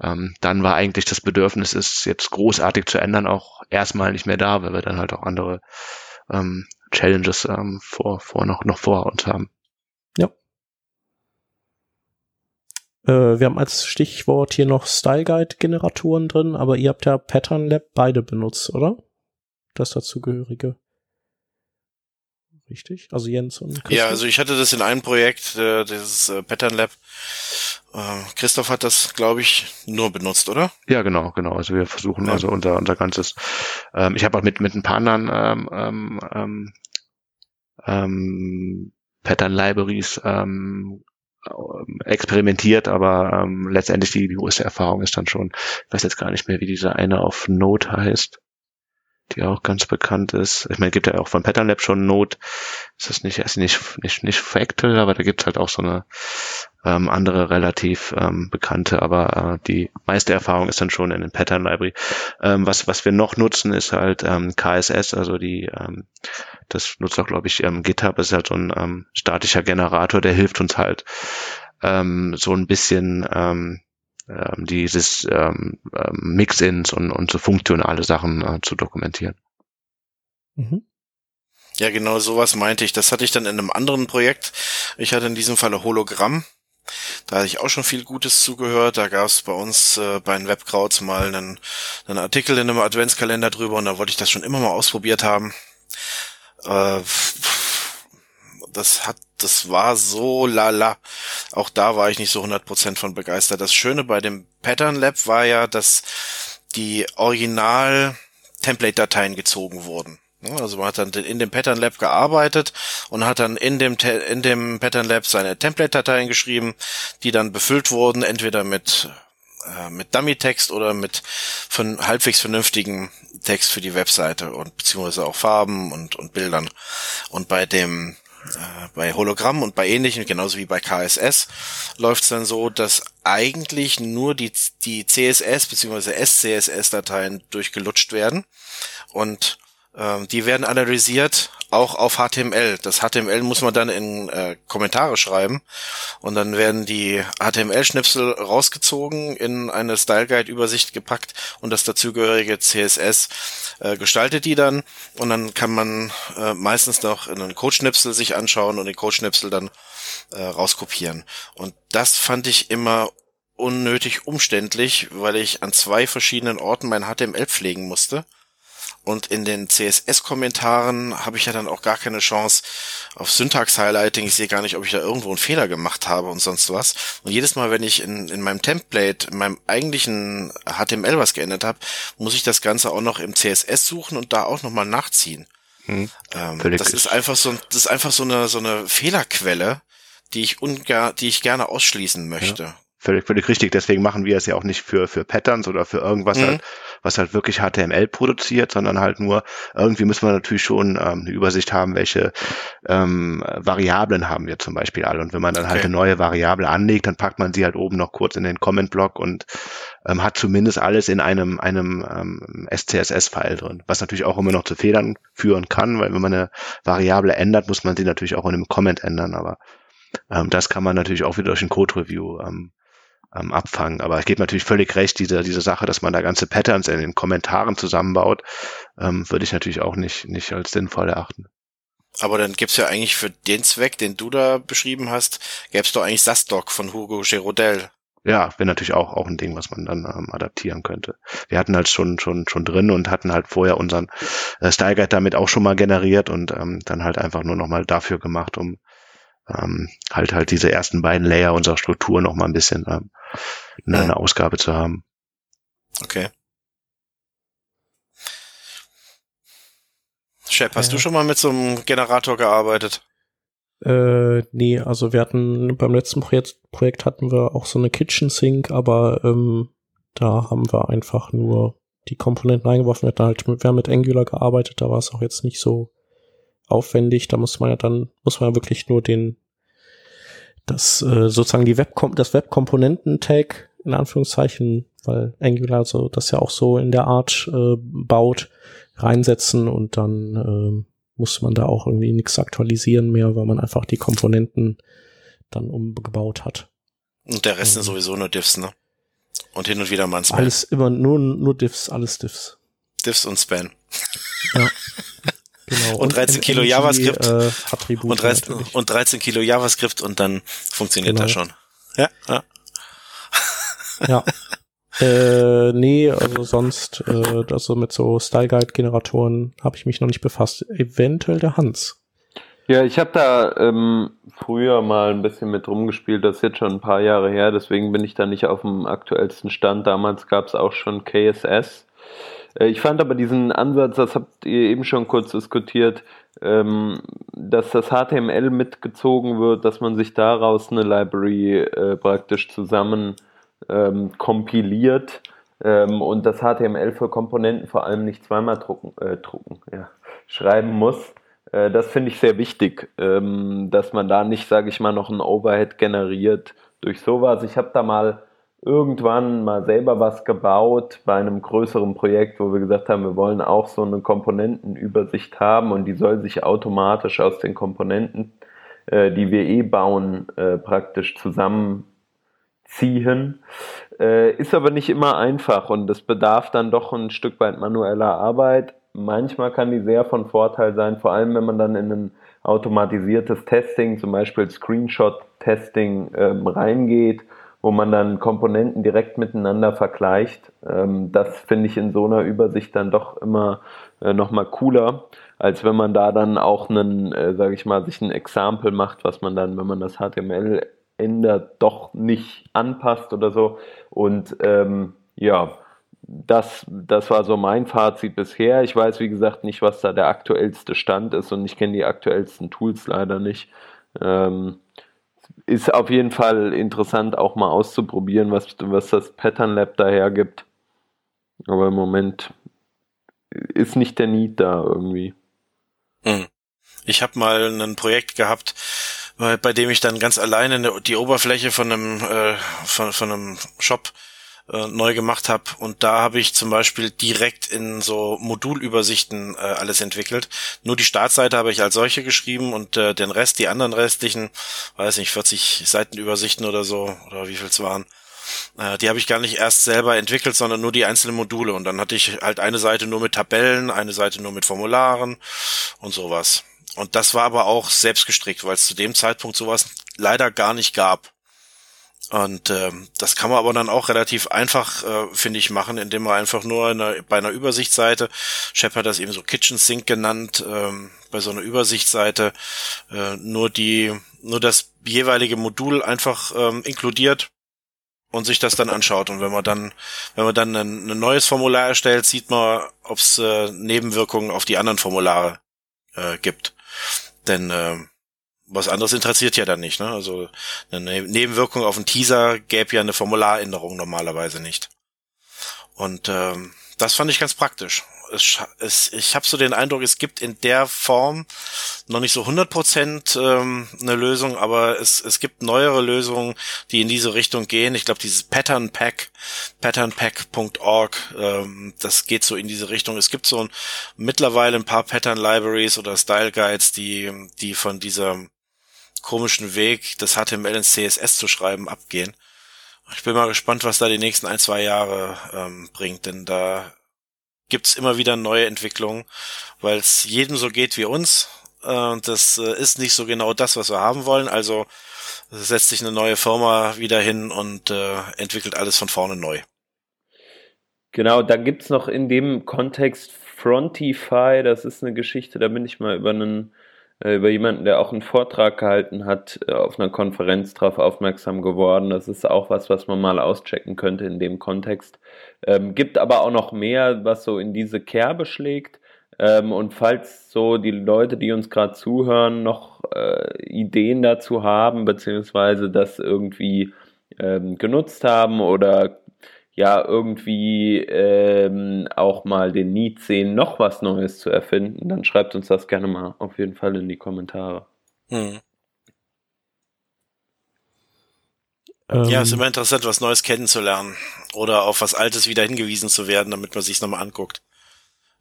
ähm, dann war eigentlich das Bedürfnis, es jetzt großartig zu ändern, auch erstmal nicht mehr da, weil wir dann halt auch andere ähm, Challenges ähm, vor, vor noch, noch vor uns haben. Ja. Äh, wir haben als Stichwort hier noch Style Guide Generatoren drin, aber ihr habt ja Pattern Lab beide benutzt, oder? Das dazugehörige. Richtig? Also Jens und Christoph? Ja, also ich hatte das in einem Projekt, äh, dieses äh, Pattern Lab. Äh, Christoph hat das, glaube ich, nur benutzt, oder? Ja, genau, genau. Also wir versuchen ja. also unser unser ganzes. Ähm, ich habe auch mit mit ein paar anderen ähm, ähm, ähm, ähm Pattern Libraries ähm, ähm, experimentiert, aber ähm, letztendlich die, die größte Erfahrung ist dann schon, ich weiß jetzt gar nicht mehr, wie diese eine auf Note heißt, die auch ganz bekannt ist. Ich meine, gibt ja auch von Pattern Lab schon Note. Ist das nicht, ist nicht, nicht, nicht Fractal, aber da gibt's halt auch so eine ähm, andere relativ ähm, bekannte, aber äh, die meiste Erfahrung ist dann schon in den Pattern Library. Ähm, was, was wir noch nutzen, ist halt ähm, KSS, also die, ähm, das nutzt auch, glaube ich, ähm, GitHub, ist halt so ein ähm, statischer Generator, der hilft uns halt ähm, so ein bisschen ähm, ähm, dieses ähm, ähm, Mix-ins und, und so funktionale Sachen äh, zu dokumentieren. Mhm. Ja, genau sowas meinte ich. Das hatte ich dann in einem anderen Projekt. Ich hatte in diesem Falle Hologramm. Da hatte ich auch schon viel Gutes zugehört. Da gab es bei uns äh, bei den Webkrauts mal einen, einen Artikel in einem Adventskalender drüber und da wollte ich das schon immer mal ausprobiert haben. Äh, das hat, das war so lala. Auch da war ich nicht so 100% von begeistert. Das Schöne bei dem Pattern Lab war ja, dass die Original Template-Dateien gezogen wurden. Also man hat dann in dem Pattern Lab gearbeitet und hat dann in dem, in dem Pattern Lab seine Template-Dateien geschrieben, die dann befüllt wurden, entweder mit, äh, mit Dummy-Text oder mit von halbwegs vernünftigen Text für die Webseite und beziehungsweise auch Farben und, und Bildern. Und bei dem bei Hologramm und bei ähnlichen, genauso wie bei KSS, läuft es dann so, dass eigentlich nur die, die CSS bzw. SCSS-Dateien durchgelutscht werden und ähm, die werden analysiert auch auf HTML. Das HTML muss man dann in äh, Kommentare schreiben und dann werden die HTML-Schnipsel rausgezogen, in eine Style Guide-Übersicht gepackt und das dazugehörige CSS äh, gestaltet die dann und dann kann man äh, meistens noch in einen Codeschnipsel sich anschauen und den Codeschnipsel dann äh, rauskopieren. Und das fand ich immer unnötig umständlich, weil ich an zwei verschiedenen Orten mein HTML pflegen musste und in den CSS-Kommentaren habe ich ja dann auch gar keine Chance auf Syntax-Highlighting. Ich sehe gar nicht, ob ich da irgendwo einen Fehler gemacht habe und sonst was. Und jedes Mal, wenn ich in, in meinem Template, in meinem eigentlichen HTML was geändert habe, muss ich das Ganze auch noch im CSS suchen und da auch nochmal nachziehen. Hm, ähm, das ist einfach so, das ist einfach so eine, so eine Fehlerquelle, die ich ungar, die ich gerne ausschließen möchte. Ja völlig, völlig richtig. Deswegen machen wir es ja auch nicht für, für Patterns oder für irgendwas mhm. halt, was halt wirklich HTML produziert, sondern halt nur, irgendwie müssen wir natürlich schon ähm, eine Übersicht haben, welche ähm, Variablen haben wir zum Beispiel alle. Und wenn man dann halt okay. halt eine neue Variable anlegt, dann packt man sie halt oben noch kurz in den Comment-Block und ähm, hat zumindest alles in einem, einem ähm, SCSS-File drin, was natürlich auch immer noch zu Fehlern führen kann, weil wenn man eine Variable ändert, muss man sie natürlich auch in einem Comment ändern, aber ähm, das kann man natürlich auch wieder durch ein Code-Review ähm, ähm, abfangen. Aber ich gebe natürlich völlig recht, diese, diese Sache, dass man da ganze Patterns in den Kommentaren zusammenbaut, ähm, würde ich natürlich auch nicht, nicht als sinnvoll erachten. Aber dann gibt's ja eigentlich für den Zweck, den du da beschrieben hast, gäb's doch eigentlich Sasdoc von Hugo Gerodel. Ja, wäre natürlich auch, auch ein Ding, was man dann ähm, adaptieren könnte. Wir hatten halt schon, schon, schon drin und hatten halt vorher unseren äh, Style Guide damit auch schon mal generiert und ähm, dann halt einfach nur nochmal dafür gemacht, um ähm, halt halt diese ersten beiden Layer unserer Struktur noch mal ein bisschen ähm, in einer Ausgabe zu haben. Okay. Shep, hast ja. du schon mal mit so einem Generator gearbeitet? Äh, nee, also wir hatten beim letzten Projekt, Projekt hatten wir auch so eine Kitchen Sink, aber ähm, da haben wir einfach nur die Komponenten eingeworfen. Wir, hatten halt wir haben mit Angular gearbeitet, da war es auch jetzt nicht so aufwendig. Da muss man ja dann, muss man ja wirklich nur den, das äh, sozusagen die Web das Webkomponenten-Tag in Anführungszeichen, weil Angular so das ja auch so in der Art äh, baut, reinsetzen und dann äh, muss man da auch irgendwie nichts aktualisieren mehr, weil man einfach die Komponenten dann umgebaut hat. Und der Rest ähm, sind sowieso nur Diffs, ne? Und hin und wieder mal ein Span. Alles immer nur nur Diffs, alles Diffs. Diffs und Span. Ja. Genau. Und, und 13 Kilo JavaScript. Äh, und, 13, und 13 Kilo JavaScript und dann funktioniert genau. das schon. Ja. Ja. ja. Äh, nee, also sonst, äh, also mit so Style Guide Generatoren habe ich mich noch nicht befasst. Eventuell der Hans. Ja, ich habe da ähm, früher mal ein bisschen mit rumgespielt, das ist jetzt schon ein paar Jahre her, deswegen bin ich da nicht auf dem aktuellsten Stand. Damals gab es auch schon KSS ich fand aber diesen Ansatz, das habt ihr eben schon kurz diskutiert, ähm, dass das HTML mitgezogen wird, dass man sich daraus eine Library äh, praktisch zusammen ähm, kompiliert ähm, und das HTML für Komponenten vor allem nicht zweimal drucken, äh, drucken ja, schreiben muss. Äh, das finde ich sehr wichtig, dass man da nicht, sage ich mal, noch ein Overhead generiert durch sowas. Ich habe da mal irgendwann mal selber was gebaut bei einem größeren Projekt, wo wir gesagt haben, wir wollen auch so eine Komponentenübersicht haben und die soll sich automatisch aus den Komponenten, äh, die wir eh bauen, äh, praktisch zusammenziehen. Äh, ist aber nicht immer einfach und das bedarf dann doch ein Stück weit manueller Arbeit. Manchmal kann die sehr von Vorteil sein, vor allem wenn man dann in ein automatisiertes Testing, zum Beispiel Screenshot-Testing, ähm, reingeht wo man dann Komponenten direkt miteinander vergleicht. Ähm, das finde ich in so einer Übersicht dann doch immer äh, nochmal cooler, als wenn man da dann auch einen, äh, sage ich mal, sich ein Exempel macht, was man dann, wenn man das HTML ändert, doch nicht anpasst oder so. Und ähm, ja, das, das war so mein Fazit bisher. Ich weiß, wie gesagt, nicht, was da der aktuellste Stand ist und ich kenne die aktuellsten Tools leider nicht. Ähm, ist auf jeden Fall interessant, auch mal auszuprobieren, was, was das Pattern Lab daher gibt. Aber im Moment ist nicht der Need da irgendwie. Hm. Ich habe mal ein Projekt gehabt, bei dem ich dann ganz alleine die Oberfläche von einem äh, von, von einem Shop äh, neu gemacht habe. Und da habe ich zum Beispiel direkt in so Modulübersichten äh, alles entwickelt. Nur die Startseite habe ich als solche geschrieben und äh, den Rest, die anderen restlichen, weiß nicht, 40 Seitenübersichten oder so, oder wie viel es waren, äh, die habe ich gar nicht erst selber entwickelt, sondern nur die einzelnen Module. Und dann hatte ich halt eine Seite nur mit Tabellen, eine Seite nur mit Formularen und sowas. Und das war aber auch selbst gestrickt, weil es zu dem Zeitpunkt sowas leider gar nicht gab. Und ähm, das kann man aber dann auch relativ einfach, äh, finde ich, machen, indem man einfach nur einer, bei einer Übersichtsseite, Shep hat das eben so Kitchen Sink genannt, ähm, bei so einer Übersichtsseite äh, nur die, nur das jeweilige Modul einfach ähm, inkludiert und sich das dann anschaut. Und wenn man dann, wenn man dann ein, ein neues Formular erstellt, sieht man, ob es äh, Nebenwirkungen auf die anderen Formulare äh, gibt. Denn äh, was anderes interessiert ja dann nicht. Ne? Also eine ne-, Nebenwirkung auf einen Teaser gäbe ja eine Formularänderung normalerweise nicht. Und ähm, das fand ich ganz praktisch. Es, es, ich habe so den Eindruck, es gibt in der Form noch nicht so 100% ähm, eine Lösung, aber es, es gibt neuere Lösungen, die in diese Richtung gehen. Ich glaube, dieses Pattern Pack, patternpack.org, ähm, das geht so in diese Richtung. Es gibt so ein, mittlerweile ein paar Pattern Libraries oder Style Guides, die, die von dieser komischen Weg, das HTML ins CSS zu schreiben, abgehen. Ich bin mal gespannt, was da die nächsten ein, zwei Jahre ähm, bringt, denn da gibt's immer wieder neue Entwicklungen, weil es jedem so geht wie uns. Äh, das äh, ist nicht so genau das, was wir haben wollen. Also setzt sich eine neue Firma wieder hin und äh, entwickelt alles von vorne neu. Genau, da gibt's noch in dem Kontext Frontify, das ist eine Geschichte, da bin ich mal über einen über jemanden, der auch einen Vortrag gehalten hat, äh, auf einer Konferenz darauf aufmerksam geworden. Das ist auch was, was man mal auschecken könnte in dem Kontext. Ähm, gibt aber auch noch mehr, was so in diese Kerbe schlägt. Ähm, und falls so die Leute, die uns gerade zuhören, noch äh, Ideen dazu haben, beziehungsweise das irgendwie ähm, genutzt haben oder ja irgendwie ähm, auch mal den Need sehen, noch was Neues zu erfinden, dann schreibt uns das gerne mal auf jeden Fall in die Kommentare. Hm. Ähm, ja, ist immer interessant, was Neues kennenzulernen oder auf was Altes wieder hingewiesen zu werden, damit man sich nochmal anguckt.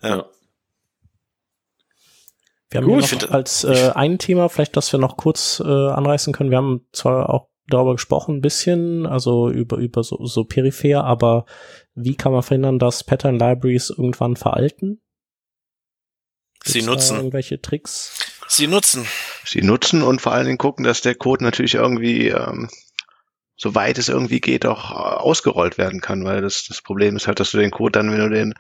Ja. ja. Wir haben Gut, noch als äh, ein Thema, vielleicht, dass wir noch kurz äh, anreißen können. Wir haben zwar auch darüber gesprochen, ein bisschen, also über, über so, so peripher, aber wie kann man verhindern, dass Pattern Libraries irgendwann veralten? Gibt's Sie nutzen. Irgendwelche Tricks? Sie nutzen. Sie nutzen und vor allen Dingen gucken, dass der Code natürlich irgendwie, ähm, soweit es irgendwie geht, auch ausgerollt werden kann, weil das, das Problem ist halt, dass du den Code dann, wenn du den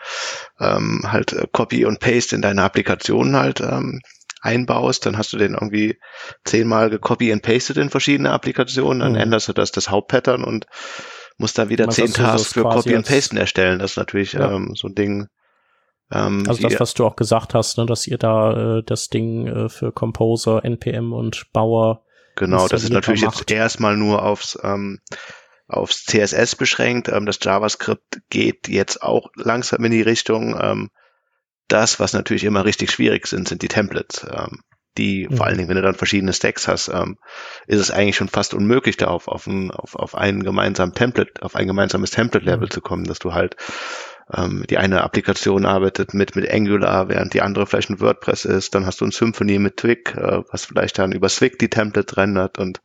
ähm, halt äh, Copy und Paste in deine Applikation halt ähm, einbaust, dann hast du den irgendwie zehnmal gecopy and pasted in verschiedene Applikationen, dann mhm. änderst du das, das Hauptpattern und musst da wieder zehn Tasks für Copy and Pasten erstellen. Das ist natürlich ja. ähm, so ein Ding, Ähm, also das, was du auch gesagt hast, ne, dass ihr da äh, das Ding äh, für Composer, NPM und Bauer Genau, das ist natürlich macht. jetzt erstmal nur aufs ähm, aufs CSS beschränkt. Ähm, das JavaScript geht jetzt auch langsam in die Richtung. Ähm, das, was natürlich immer richtig schwierig sind, sind die Templates. Ähm, die, mhm. vor allen Dingen, wenn du dann verschiedene Stacks hast, ähm, ist es eigentlich schon fast unmöglich, da auf, auf, ein, auf, auf einen gemeinsamen Template, auf ein gemeinsames Template-Level mhm. zu kommen, dass du halt ähm, die eine Applikation arbeitet mit, mit Angular, während die andere vielleicht ein WordPress ist, dann hast du ein Symphony mit Twig, äh, was vielleicht dann über Swig die Template rendert und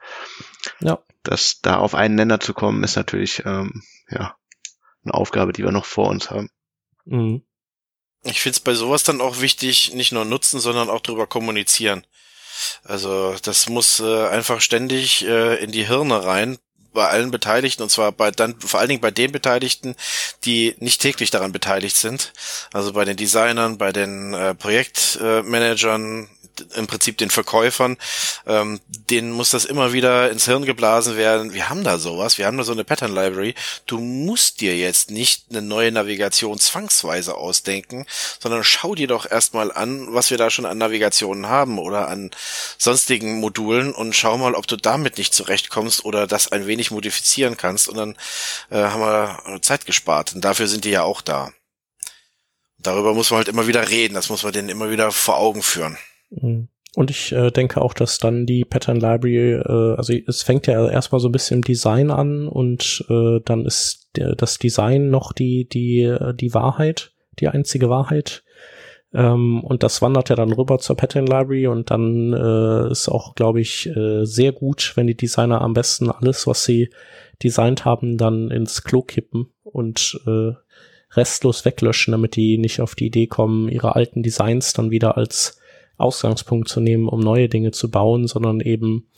ja. das da auf einen Nenner zu kommen, ist natürlich ähm, ja eine Aufgabe, die wir noch vor uns haben. Mhm. Ich finde es bei sowas dann auch wichtig, nicht nur nutzen, sondern auch drüber kommunizieren. Also das muss äh, einfach ständig äh, in die Hirne rein bei allen Beteiligten und zwar bei dann vor allen Dingen bei den Beteiligten, die nicht täglich daran beteiligt sind. Also bei den Designern, bei den äh, Projektmanagern, im Prinzip den Verkäufern, ähm, denen muss das immer wieder ins Hirn geblasen werden. Wir haben da sowas, wir haben da so eine Pattern Library. Du musst dir jetzt nicht eine neue Navigation zwangsweise ausdenken, sondern schau dir doch erstmal an, was wir da schon an Navigationen haben oder an sonstigen Modulen und schau mal, ob du damit nicht zurechtkommst oder das ein wenig modifizieren kannst und dann äh, haben wir Zeit gespart. Und dafür sind die ja auch da. Darüber muss man halt immer wieder reden, das muss man denen immer wieder vor Augen führen. Mhm. Und ich äh, denke auch, dass dann die Pattern Library, äh, also es fängt ja erstmal so ein bisschen im Design an und äh, dann ist das Design noch die, die, äh, die Wahrheit, die einzige Wahrheit. Ähm, und das wandert ja dann rüber zur Pattern Library und dann äh, ist auch, glaube ich, äh, sehr gut, wenn die Designer am besten alles, was sie designt haben, dann ins Klo kippen und äh, restlos weglöschen, damit die nicht auf die Idee kommen, ihre alten Designs dann wieder als Ausgangspunkt zu nehmen, um neue Dinge zu bauen, sondern eben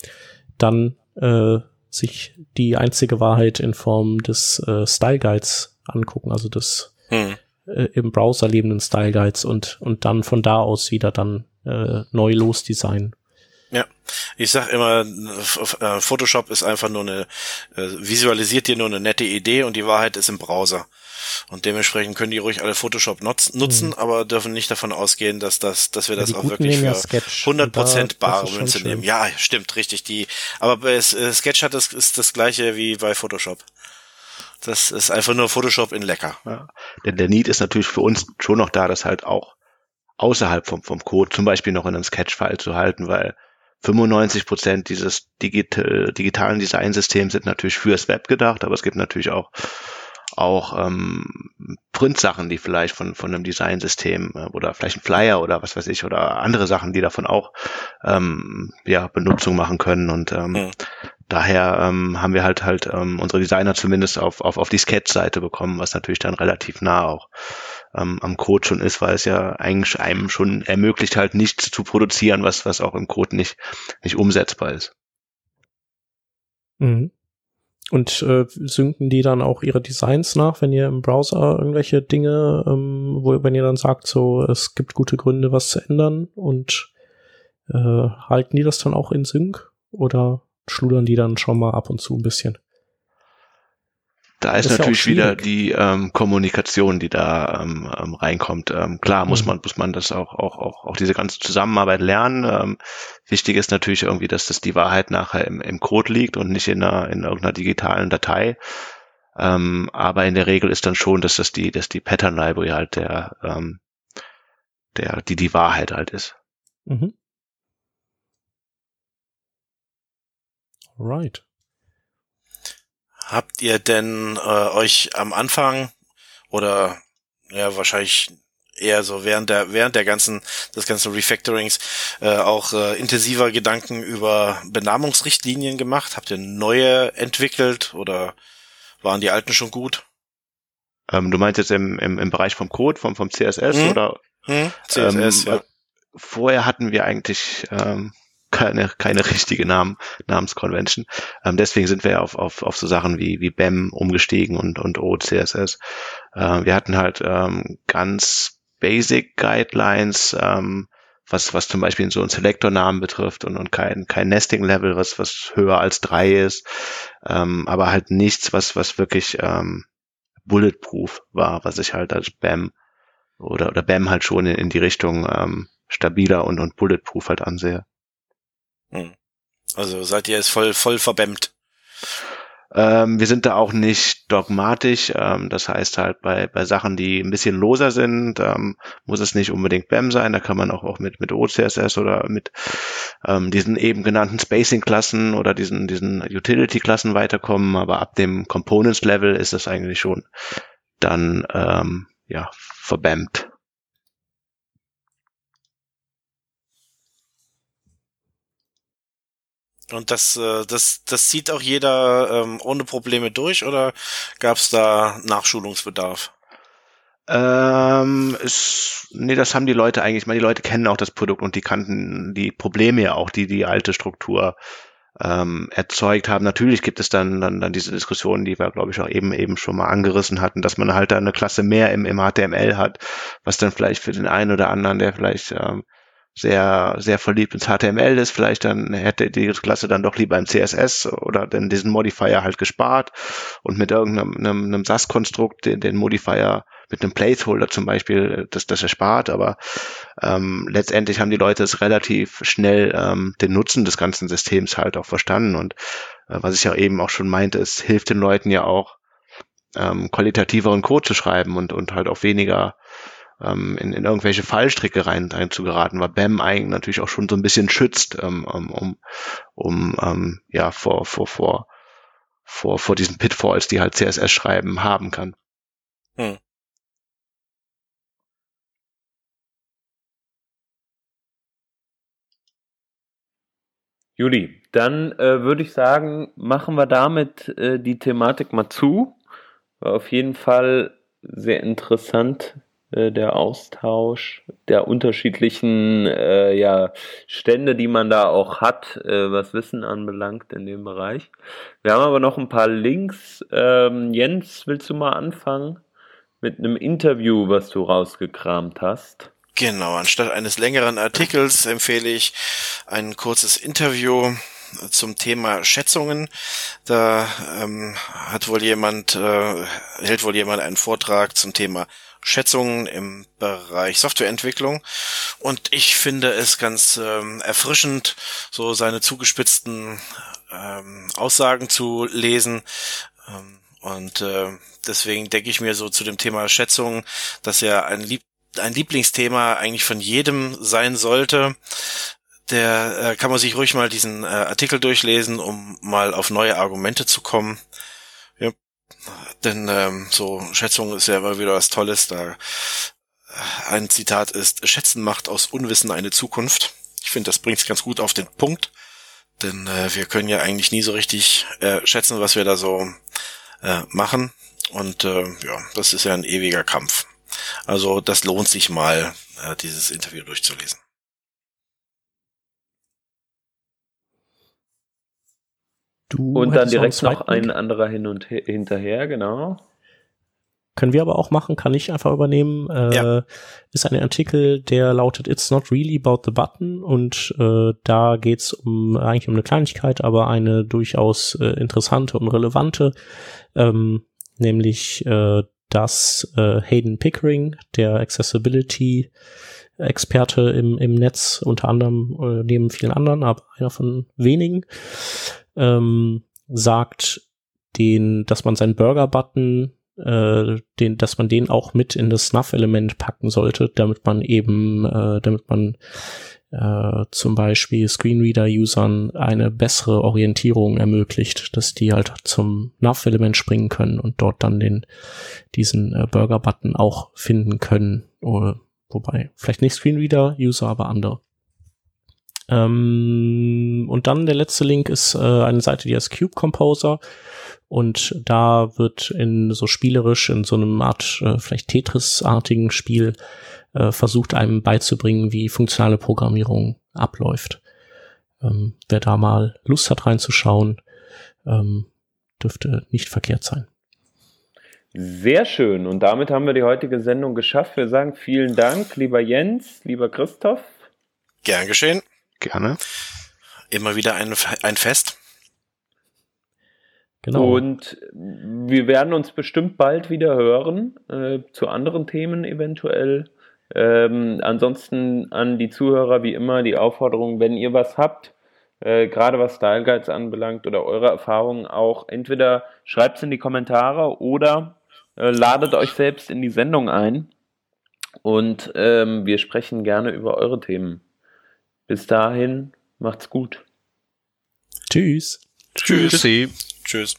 dann äh, sich die einzige Wahrheit in Form des äh, Style Guides angucken, also des hm. äh, im Browser lebenden Style Guides und, und dann von da aus wieder dann äh, neu losdesignen. Ja, ich sag immer, äh, Photoshop ist einfach nur eine, äh, visualisiert dir nur eine nette Idee und die Wahrheit ist im Browser. Und dementsprechend können die ruhig alle Photoshop nutzen, mhm. aber dürfen nicht davon ausgehen, dass das, dass wir ja, das auch wirklich für Sketch. 100% bare Münze nehmen. Ja, stimmt, richtig. Die, aber bei äh, Sketch hat das, ist das gleiche wie bei Photoshop. Das ist einfach nur Photoshop in lecker. Ja. Denn der Need ist natürlich für uns schon noch da, das halt auch außerhalb vom, vom Code zum Beispiel noch in einem Sketch-File zu halten, weil 95 Prozent dieses digital, digitalen Designsystems sind natürlich fürs Web gedacht, aber es gibt natürlich auch auch ähm, Print-Sachen, die vielleicht von, von einem Designsystem äh, oder vielleicht ein Flyer oder was weiß ich oder andere Sachen, die davon auch ähm, ja, Benutzung machen können. Und ähm, mhm. daher ähm, haben wir halt halt ähm, unsere Designer zumindest auf, auf, auf die Sketch-Seite bekommen, was natürlich dann relativ nah auch ähm, am Code schon ist, weil es ja eigentlich einem schon ermöglicht, halt nichts zu produzieren, was, was auch im Code nicht, nicht umsetzbar ist. Mhm. Und äh, synken die dann auch ihre Designs nach, wenn ihr im Browser irgendwelche Dinge, ähm, wo wenn ihr dann sagt, so es gibt gute Gründe, was zu ändern und äh, halten die das dann auch in Sync oder schludern die dann schon mal ab und zu ein bisschen? Da ist, ist natürlich ja wieder die ähm, Kommunikation, die da ähm, ähm, reinkommt. Ähm, klar muss mhm. man muss man das auch auch auch auch diese ganze Zusammenarbeit lernen. Ähm, wichtig ist natürlich irgendwie, dass das die Wahrheit nachher im, im Code liegt und nicht in einer in irgendeiner digitalen Datei. Ähm, aber in der Regel ist dann schon, dass das die dass die Pattern Library halt der ähm, der die die Wahrheit halt ist. Mhm. Right. Habt ihr denn äh, euch am Anfang oder ja wahrscheinlich eher so während der während der ganzen des ganzen Refactorings äh, auch äh, intensiver Gedanken über Benamungsrichtlinien gemacht? Habt ihr neue entwickelt oder waren die alten schon gut? Ähm, du meinst jetzt im, im, im Bereich vom Code, vom, vom CSS hm? oder? Hm? CSS, ähm, ja. Vorher hatten wir eigentlich ähm, keine, keine richtige Namen, Namensconvention. Ähm, deswegen sind wir auf, auf, auf so Sachen wie, wie BEM umgestiegen und, und OCSS. Äh, wir hatten halt ähm, ganz basic Guidelines, ähm, was, was zum Beispiel so einen Selector-Namen betrifft und, und kein, kein Nesting-Level, was, was höher als drei ist, ähm, aber halt nichts, was, was wirklich ähm, bulletproof war, was ich halt als BEM oder, oder BAM halt schon in, in die Richtung ähm, stabiler und, und bulletproof halt ansehe. Hm. Also seid ihr jetzt voll, voll verbämmt. Ähm, wir sind da auch nicht dogmatisch. Ähm, das heißt halt bei, bei Sachen, die ein bisschen loser sind, ähm, muss es nicht unbedingt BAM sein. Da kann man auch, auch mit, mit OCSS oder mit ähm, diesen eben genannten Spacing-Klassen oder diesen, diesen Utility-Klassen weiterkommen. Aber ab dem Components-Level ist es eigentlich schon dann ähm, ja verbammt. Und das, äh, das, das zieht auch jeder ähm, ohne Probleme durch oder gab es da Nachschulungsbedarf? Ähm, ist, nee, das haben die Leute eigentlich. Ich meine, die Leute kennen auch das Produkt und die kannten die Probleme ja auch, die die alte Struktur ähm, erzeugt haben. Natürlich gibt es dann, dann, dann diese Diskussionen, die wir, glaube ich, auch eben eben schon mal angerissen hatten, dass man halt da eine Klasse mehr im, im HTML hat, was dann vielleicht für den einen oder anderen, der vielleicht ähm, sehr, sehr verliebt ins HTML ist, vielleicht dann hätte die Klasse dann doch lieber im CSS oder denn diesen Modifier halt gespart und mit irgendeinem einem, einem SAS-Konstrukt den, den Modifier mit einem Placeholder zum Beispiel das, das erspart, aber ähm, letztendlich haben die Leute es relativ schnell ähm, den Nutzen des ganzen Systems halt auch verstanden. Und äh, was ich ja eben auch schon meinte, es hilft den Leuten ja auch ähm, qualitativeren Code zu schreiben und, und halt auch weniger ähm, in, in irgendwelche Fallstricke rein, rein zu geraten, weil BAM eigentlich natürlich auch schon so ein bisschen schützt, ähm, um, um ähm, ja vor, vor, vor, vor, vor diesen Pitfalls, die halt CSS schreiben, haben kann. Hm. Juli, dann äh, würde ich sagen, machen wir damit äh, die Thematik mal zu. War auf jeden Fall sehr interessant, der Austausch der unterschiedlichen äh, ja, Stände, die man da auch hat, äh, was Wissen anbelangt in dem Bereich. Wir haben aber noch ein paar Links. Ähm, Jens, willst du mal anfangen mit einem Interview, was du rausgekramt hast? Genau, anstatt eines längeren Artikels empfehle ich ein kurzes Interview zum Thema Schätzungen. Da ähm, hat wohl jemand, äh, hält wohl jemand einen Vortrag zum Thema Schätzungen im Bereich Softwareentwicklung. Und ich finde es ganz ähm, erfrischend, so seine zugespitzten ähm, Aussagen zu lesen. Ähm, und äh, deswegen denke ich mir so zu dem Thema Schätzungen, dass er ein, Lieb ein Lieblingsthema eigentlich von jedem sein sollte. Der äh, kann man sich ruhig mal diesen äh, Artikel durchlesen, um mal auf neue Argumente zu kommen. Denn ähm, so Schätzung ist ja immer wieder was Tolles. Da äh, ein Zitat ist: Schätzen macht aus Unwissen eine Zukunft. Ich finde, das bringt es ganz gut auf den Punkt. Denn äh, wir können ja eigentlich nie so richtig äh, schätzen, was wir da so äh, machen. Und äh, ja, das ist ja ein ewiger Kampf. Also das lohnt sich mal, äh, dieses Interview durchzulesen. Du und dann direkt noch ein anderer hin und her, hinterher, genau. Können wir aber auch machen, kann ich einfach übernehmen. Äh, ja. Ist ein Artikel, der lautet It's not really about the button und äh, da geht's um eigentlich um eine Kleinigkeit, aber eine durchaus äh, interessante und relevante, ähm, nämlich äh, dass äh, Hayden Pickering, der Accessibility Experte im, im Netz, unter anderem äh, neben vielen anderen, aber einer von wenigen, ähm, sagt, den, dass man seinen Burger-Button, äh, den, dass man den auch mit in das Snuff-Element packen sollte, damit man eben, äh, damit man äh, zum Beispiel Screenreader-Usern eine bessere Orientierung ermöglicht, dass die halt zum Nav-Element springen können und dort dann den diesen äh, Burger-Button auch finden können. Oder, wobei, vielleicht nicht Screenreader-User, aber andere. Ähm, und dann der letzte Link ist äh, eine Seite, die heißt Cube Composer. Und da wird in so spielerisch, in so einem Art, äh, vielleicht Tetris-artigen Spiel, äh, versucht einem beizubringen, wie funktionale Programmierung abläuft. Ähm, wer da mal Lust hat reinzuschauen, ähm, dürfte nicht verkehrt sein. Sehr schön. Und damit haben wir die heutige Sendung geschafft. Wir sagen vielen Dank, lieber Jens, lieber Christoph. Gern geschehen. Gerne. Immer wieder ein, ein Fest. Genau. Und wir werden uns bestimmt bald wieder hören, äh, zu anderen Themen eventuell. Ähm, ansonsten an die Zuhörer wie immer die Aufforderung, wenn ihr was habt, äh, gerade was Style Guides anbelangt oder eure Erfahrungen auch, entweder schreibt es in die Kommentare oder äh, ladet euch selbst in die Sendung ein und ähm, wir sprechen gerne über eure Themen. Bis dahin, macht's gut. Tschüss. Tschüss. Tschüss.